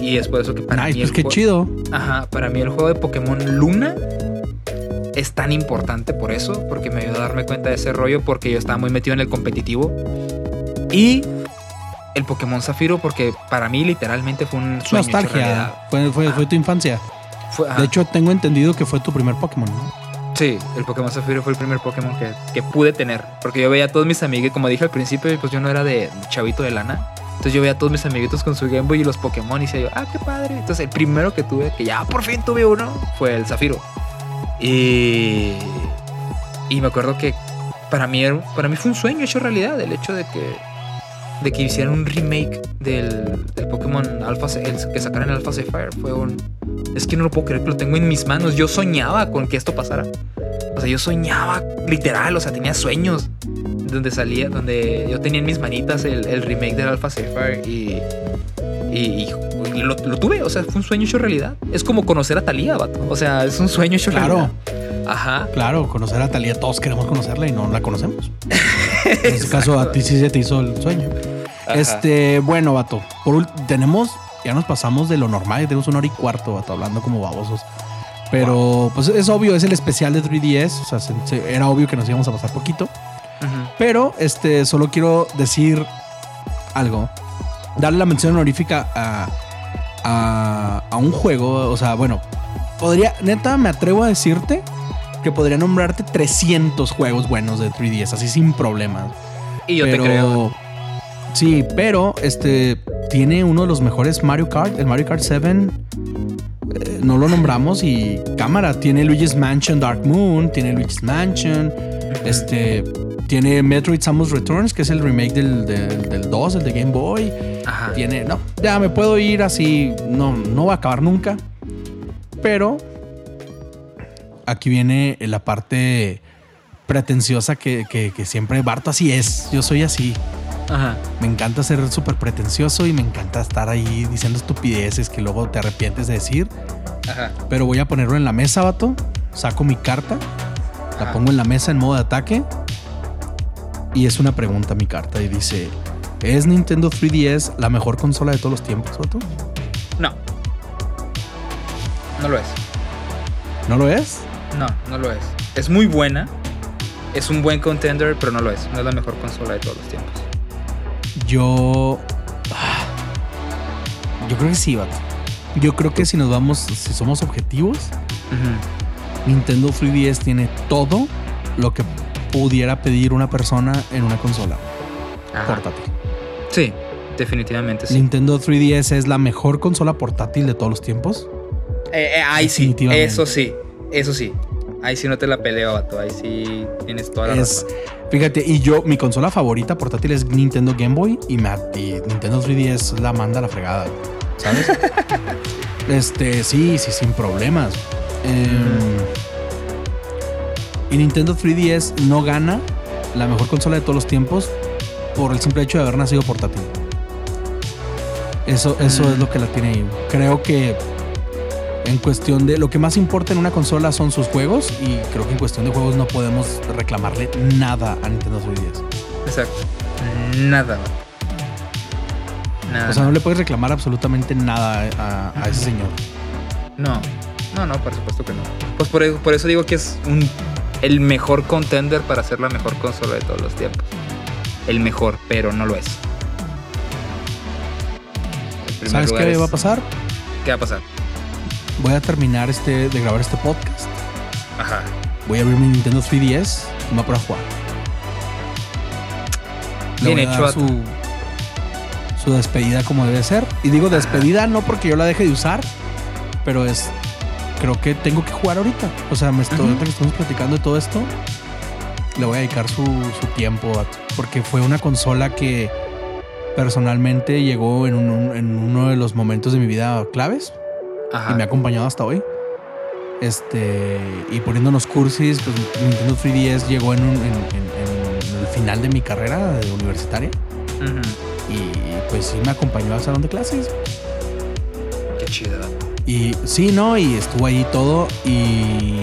Y es por eso que para Nice, mí pues el qué jue- chido. Ajá, para mí el juego de Pokémon Luna es tan importante por eso, porque me ayudó a darme cuenta de ese rollo, porque yo estaba muy metido en el competitivo. Y el Pokémon Zafiro, porque para mí literalmente fue un sueño. Nostalgia. Fue, fue, fue tu infancia. Fue- De hecho, tengo entendido que fue tu primer Pokémon. ¿no? sí, el Pokémon Zafiro fue el primer Pokémon que, que pude tener. Porque yo veía a todos mis amigos, como dije al principio, pues yo no era de chavito de lana. Entonces yo veía a todos mis amiguitos con su Game Boy y los Pokémon y decía yo, ah, qué padre. Entonces el primero que tuve, que ya por fin tuve uno, fue el Zafiro. Y, y me acuerdo que para mí, para mí fue un sueño hecho realidad el hecho de que, de que hicieran un remake del, del Pokémon Alpha, el que sacaran el Alpha Sapphire. Fue un... Es que no lo puedo creer que lo tengo en mis manos. Yo soñaba con que esto pasara. O sea, yo soñaba literal, o sea, tenía sueños donde salía, donde yo tenía en mis manitas el, el remake del Alpha Sapphire y, y, y lo, lo tuve, o sea, fue un sueño hecho realidad. Es como conocer a Talía, vato. O sea, es un sueño hecho Claro. realidad. Ajá. Claro, conocer a Talía, todos queremos conocerla y no la conocemos. En este caso, a ti sí se te hizo el sueño. Ajá. Este, bueno, vato. Por tenemos, ya nos pasamos de lo normal, ya tenemos una hora y cuarto, vato, hablando como babosos. Pero, pues es obvio, es el especial de 3DS. O sea, se- se- era obvio que nos íbamos a pasar poquito. Pero, este, solo quiero decir algo. Darle la mención honorífica a, a, a un juego. O sea, bueno, podría, neta, me atrevo a decirte que podría nombrarte 300 juegos buenos de 3DS, así sin problemas. Y yo pero, te creo. Sí, pero este tiene uno de los mejores Mario Kart, el Mario Kart 7. eh, no lo nombramos y cámara. Tiene Luigi's Mansion Dark Moon, tiene Luigi's Mansion, este tiene Metroid Samus Returns, que es el remake del, del, del 2, el de Game Boy. Ajá. Tiene, no, ya me puedo ir así, no, no va a acabar nunca. Pero aquí viene la parte pretenciosa que, que, que siempre Barto así es. Yo soy así. Ajá. Me encanta ser súper pretencioso y me encanta estar ahí diciendo estupideces que luego te arrepientes de decir. Ajá. Pero voy a ponerlo en la mesa, vato. Saco mi carta, la pongo en la mesa en modo de ataque. Y es una pregunta mi carta y dice: ¿Es Nintendo 3DS la mejor consola de todos los tiempos, vato? No. No lo es. ¿No lo es? No, no lo es. Es muy buena. Es un buen contender, pero no lo es. No es la mejor consola de todos los tiempos. Yo. ah, Yo creo que sí, vato. Yo creo que si nos vamos, si somos objetivos, Nintendo 3DS tiene todo lo que pudiera pedir una persona en una consola Ajá. portátil. Sí, definitivamente sí. Nintendo 3DS es la mejor consola portátil de todos los tiempos. Eh, eh, ahí sí, eso sí, eso sí. Ahí sí no te la peleo, vato. Ahí sí tienes toda la Es, razón. fíjate, y yo, mi consola favorita portátil es Nintendo Game Boy y, me, y Nintendo 3DS la manda a la fregada, ¿sabes? este, sí, sí, sin problemas. Em, y Nintendo 3DS no gana la mejor consola de todos los tiempos por el simple hecho de haber nacido portátil. Eso, eso Mm. es lo que la tiene ahí. Creo que en cuestión de lo que más importa en una consola son sus juegos y creo que en cuestión de juegos no podemos reclamarle nada a Nintendo 3DS. Exacto. Nada. Nada. O sea, no le puedes reclamar absolutamente nada a, a ese señor. No, no, no, por supuesto que no. Pues por, eso- por eso digo que es un, el mejor contender para ser la mejor consola de todos los tiempos. El mejor, pero no lo es. ¿Sabes qué es- va a pasar? ¿Qué va a pasar? Voy a terminar este, de grabar este podcast. Ajá. Voy a abrir mi Nintendo 3DS y me voy a poner a jugar. Le Bien voy a hecho, dar su, su despedida como debe ser. Y digo Ajá. despedida no porque yo la deje de usar, pero es. Creo que tengo que jugar ahorita. O sea, me estoy, ahorita que estamos platicando de todo esto, le voy a dedicar su, su tiempo, vato, porque fue una consola que personalmente llegó en, un- en uno de los momentos de mi vida claves Ajá. y me ha acompañado hasta hoy. Este, y poniéndonos cursis, pues Nintendo 3DS llegó en, un- en- en- en el final de mi carrera de universitaria y pues sí me acompañó al salón de clases. Qué chido. Y sí, ¿no? Y estuvo ahí todo y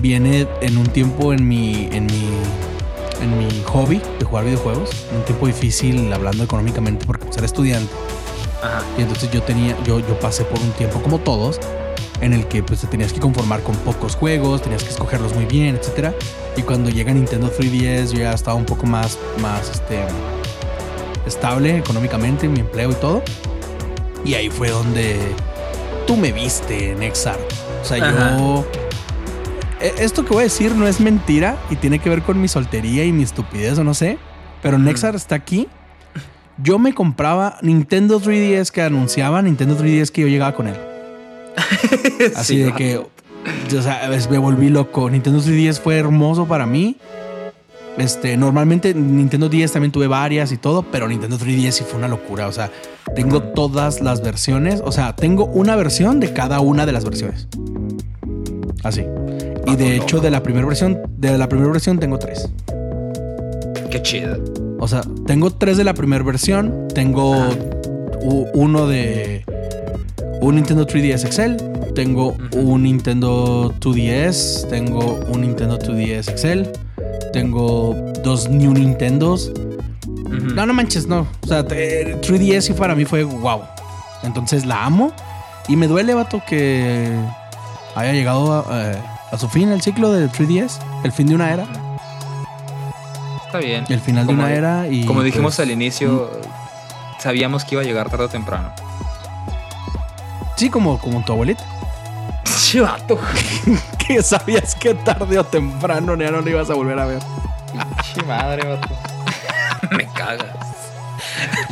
viene en un tiempo en mi, en mi, en mi hobby de jugar videojuegos, en un tiempo difícil hablando económicamente porque pues, era estudiante. Ajá. Y entonces yo tenía, yo, yo pasé por un tiempo como todos, en el que pues te tenías que conformar con pocos juegos, tenías que escogerlos muy bien, etcétera. Y cuando llega Nintendo 3DS, yo ya estaba un poco más, más este, estable económicamente, mi empleo y todo. Y ahí fue donde tú me viste en Exar. O sea, Ajá. yo. E- Esto que voy a decir no es mentira y tiene que ver con mi soltería y mi estupidez o no sé. Pero. Nexar está aquí. Yo me compraba Nintendo 3DS que anunciaba Nintendo 3DS que yo llegaba con él. Así Sí, de que, o sea, me volví loco. Nintendo 3DS fue hermoso para mí. Este, normalmente Nintendo 10 también tuve varias y todo, pero Nintendo 3DS sí fue una locura. O sea, tengo todas las versiones. O sea, tengo una versión de cada una de las versiones. Así. Y de hecho, de la primera versión, de la primera versión tengo tres. Qué chido. O sea, tengo tres de la primera versión. Tengo Ajá. uno de un Nintendo 3DS XL. Tengo un Nintendo 2DS. Tengo un Nintendo 2DS XL. Tengo dos New Nintendos. No, no manches, no. O sea, te- 3DS sí para mí fue wow. Entonces la amo. Y me duele, vato, que haya llegado a, eh, a su fin el ciclo de 3DS. El fin de una era. Está bien. El final Como- de una era. Y Como dijimos pues, al inicio, sabíamos que iba a llegar tarde o temprano. Sí, como, como tu abuelita. Chivato. Que sabías que tarde o temprano ya no lo ibas a volver a ver. Pinche madre, vato. me cagas.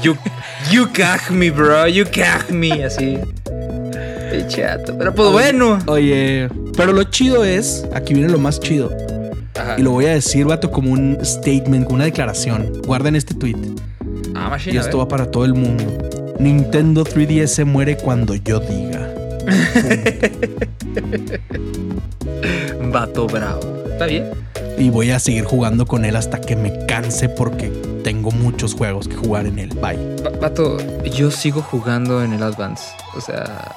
You, you gag me, bro. You gag me. Así. Pinche vato. Pero pues bueno. Oye, pero lo chido es, aquí viene lo más chido. Ajá. Y lo voy a decir, vato, como un statement, como una declaración. Guarden este tweet. Ah, Y machine. a esto va para todo el mundo. Nintendo 3DS se muere cuando yo diga. Vato bravo. Está bien. Y voy a seguir jugando con él hasta que me canse porque tengo muchos juegos que jugar en él. Bye. Va- Vato, yo sigo jugando en el Advance. O sea.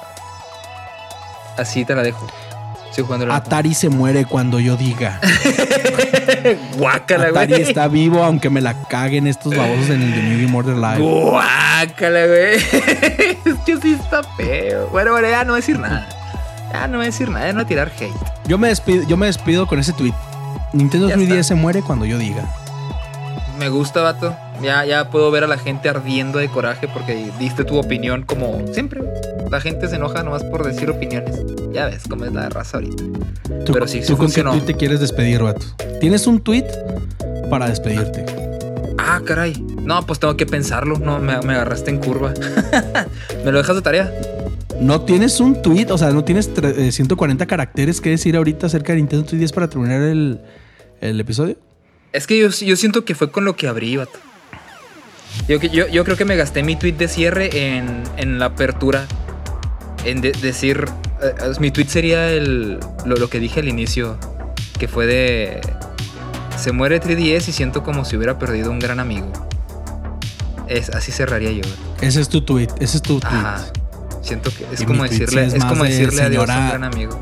Así te la dejo. Atari se muere cuando yo diga. Guácala, Atari güey. está vivo aunque me la caguen estos babosos en el de New Game Order Live. Guácala, güey. es que sí está feo. Bueno, bueno, ya no voy a decir nada. Ya no voy a decir nada, ya no voy a tirar hate. Yo me despido, yo me despido con ese tweet. Nintendo Ya 3DS está. se muere cuando yo diga. Me gusta, vato. Ya, ya puedo ver a la gente ardiendo de coraje porque diste tu opinión como siempre. La gente se enoja nomás por decir opiniones. Ya ves cómo es la raza ahorita. ¿Tú, Pero sí, sí ¿tú con qué tweet te quieres despedir, vato? Tienes un tweet para despedirte. Ah, caray. No, pues tengo que pensarlo. No, me, me agarraste en curva. ¿Me lo dejas de tarea? No tienes un tweet, o sea, no tienes tre- eh, 140 caracteres que decir ahorita acerca de Nintendo 3DS para terminar el, el episodio. Es que yo, yo siento que fue con lo que abrí, vato. Yo, yo, yo creo que me gasté mi tweet de cierre en, en la apertura. En de- decir. eh, eh, mi tweet sería el, lo, lo que dije al inicio. Que fue de. Se muere 3DS y siento como si hubiera perdido un gran amigo. Es, así cerraría yo. Ese es tu tweet, ese es tu tweet. Ajá. Siento que es Y como decirle, sí es como de decirle adiós a un gran amigo.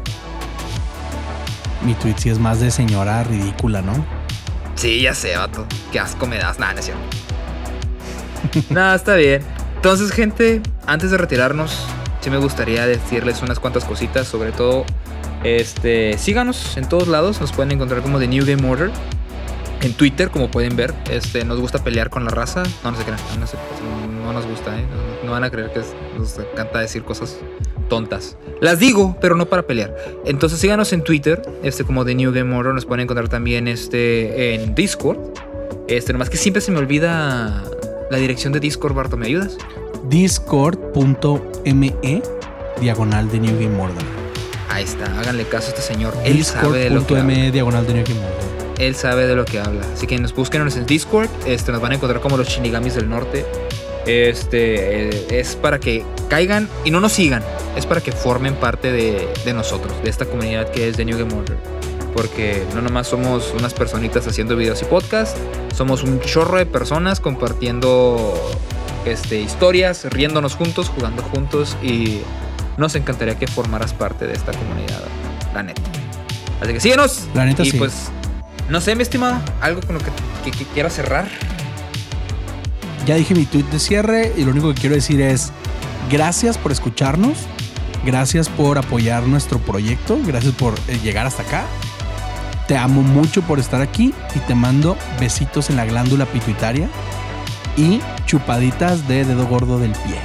Mi tweet sí es más de señora ridícula, ¿no? Sí, ya sé, vato. Qué asco me das. Nada, no es cierto. Nada, está bien. Entonces, gente, antes de retirarnos, sí me gustaría decirles unas cuantas cositas. Sobre todo, este, síganos en todos lados. Nos pueden encontrar como The New Game Order. En Twitter, como pueden ver, este, nos gusta pelear con la raza. No, no se crean, no, no nos gusta, ¿eh? No, van a creer que nos encanta decir cosas tontas. Las digo, pero no para pelear. Entonces síganos en Twitter, este como The New Game Order, nos pueden encontrar también este en Discord. Este, nomás que siempre se me olvida la dirección de Discord, Barto, ¿me ayudas? Discord.me diagonal de New Game Order. Ahí está, háganle caso a este señor. Él sabe de lo que habla. Discord.me diagonal de New Game Order. Él sabe de lo que habla. Así que nos busquen en Discord. Este, nos van a encontrar como los Shinigamis del Norte. Este eh, es para que caigan y no nos sigan. Es para que formen parte de, de nosotros, de esta comunidad que es de New Game Order. Porque no nomás somos unas personitas haciendo videos y podcast, somos un chorro de personas compartiendo este, historias, riéndonos juntos, jugando juntos y nos encantaría que formaras parte de esta comunidad, la neta. Así que síguenos. La neta y sí. pues, no sé, mi estimado, algo con lo que, que, que quieras cerrar. Ya dije mi tweet de cierre y lo único que quiero decir es gracias por escucharnos, gracias por apoyar nuestro proyecto, gracias por eh, llegar hasta acá. Te amo mucho por estar aquí y te mando besitos en la glándula pituitaria y chupaditas de dedo gordo del pie.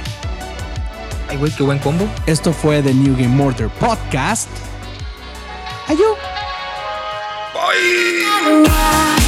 Ay, güey, qué buen combo. Esto fue The New Game Order Podcast. Ayú. Bye.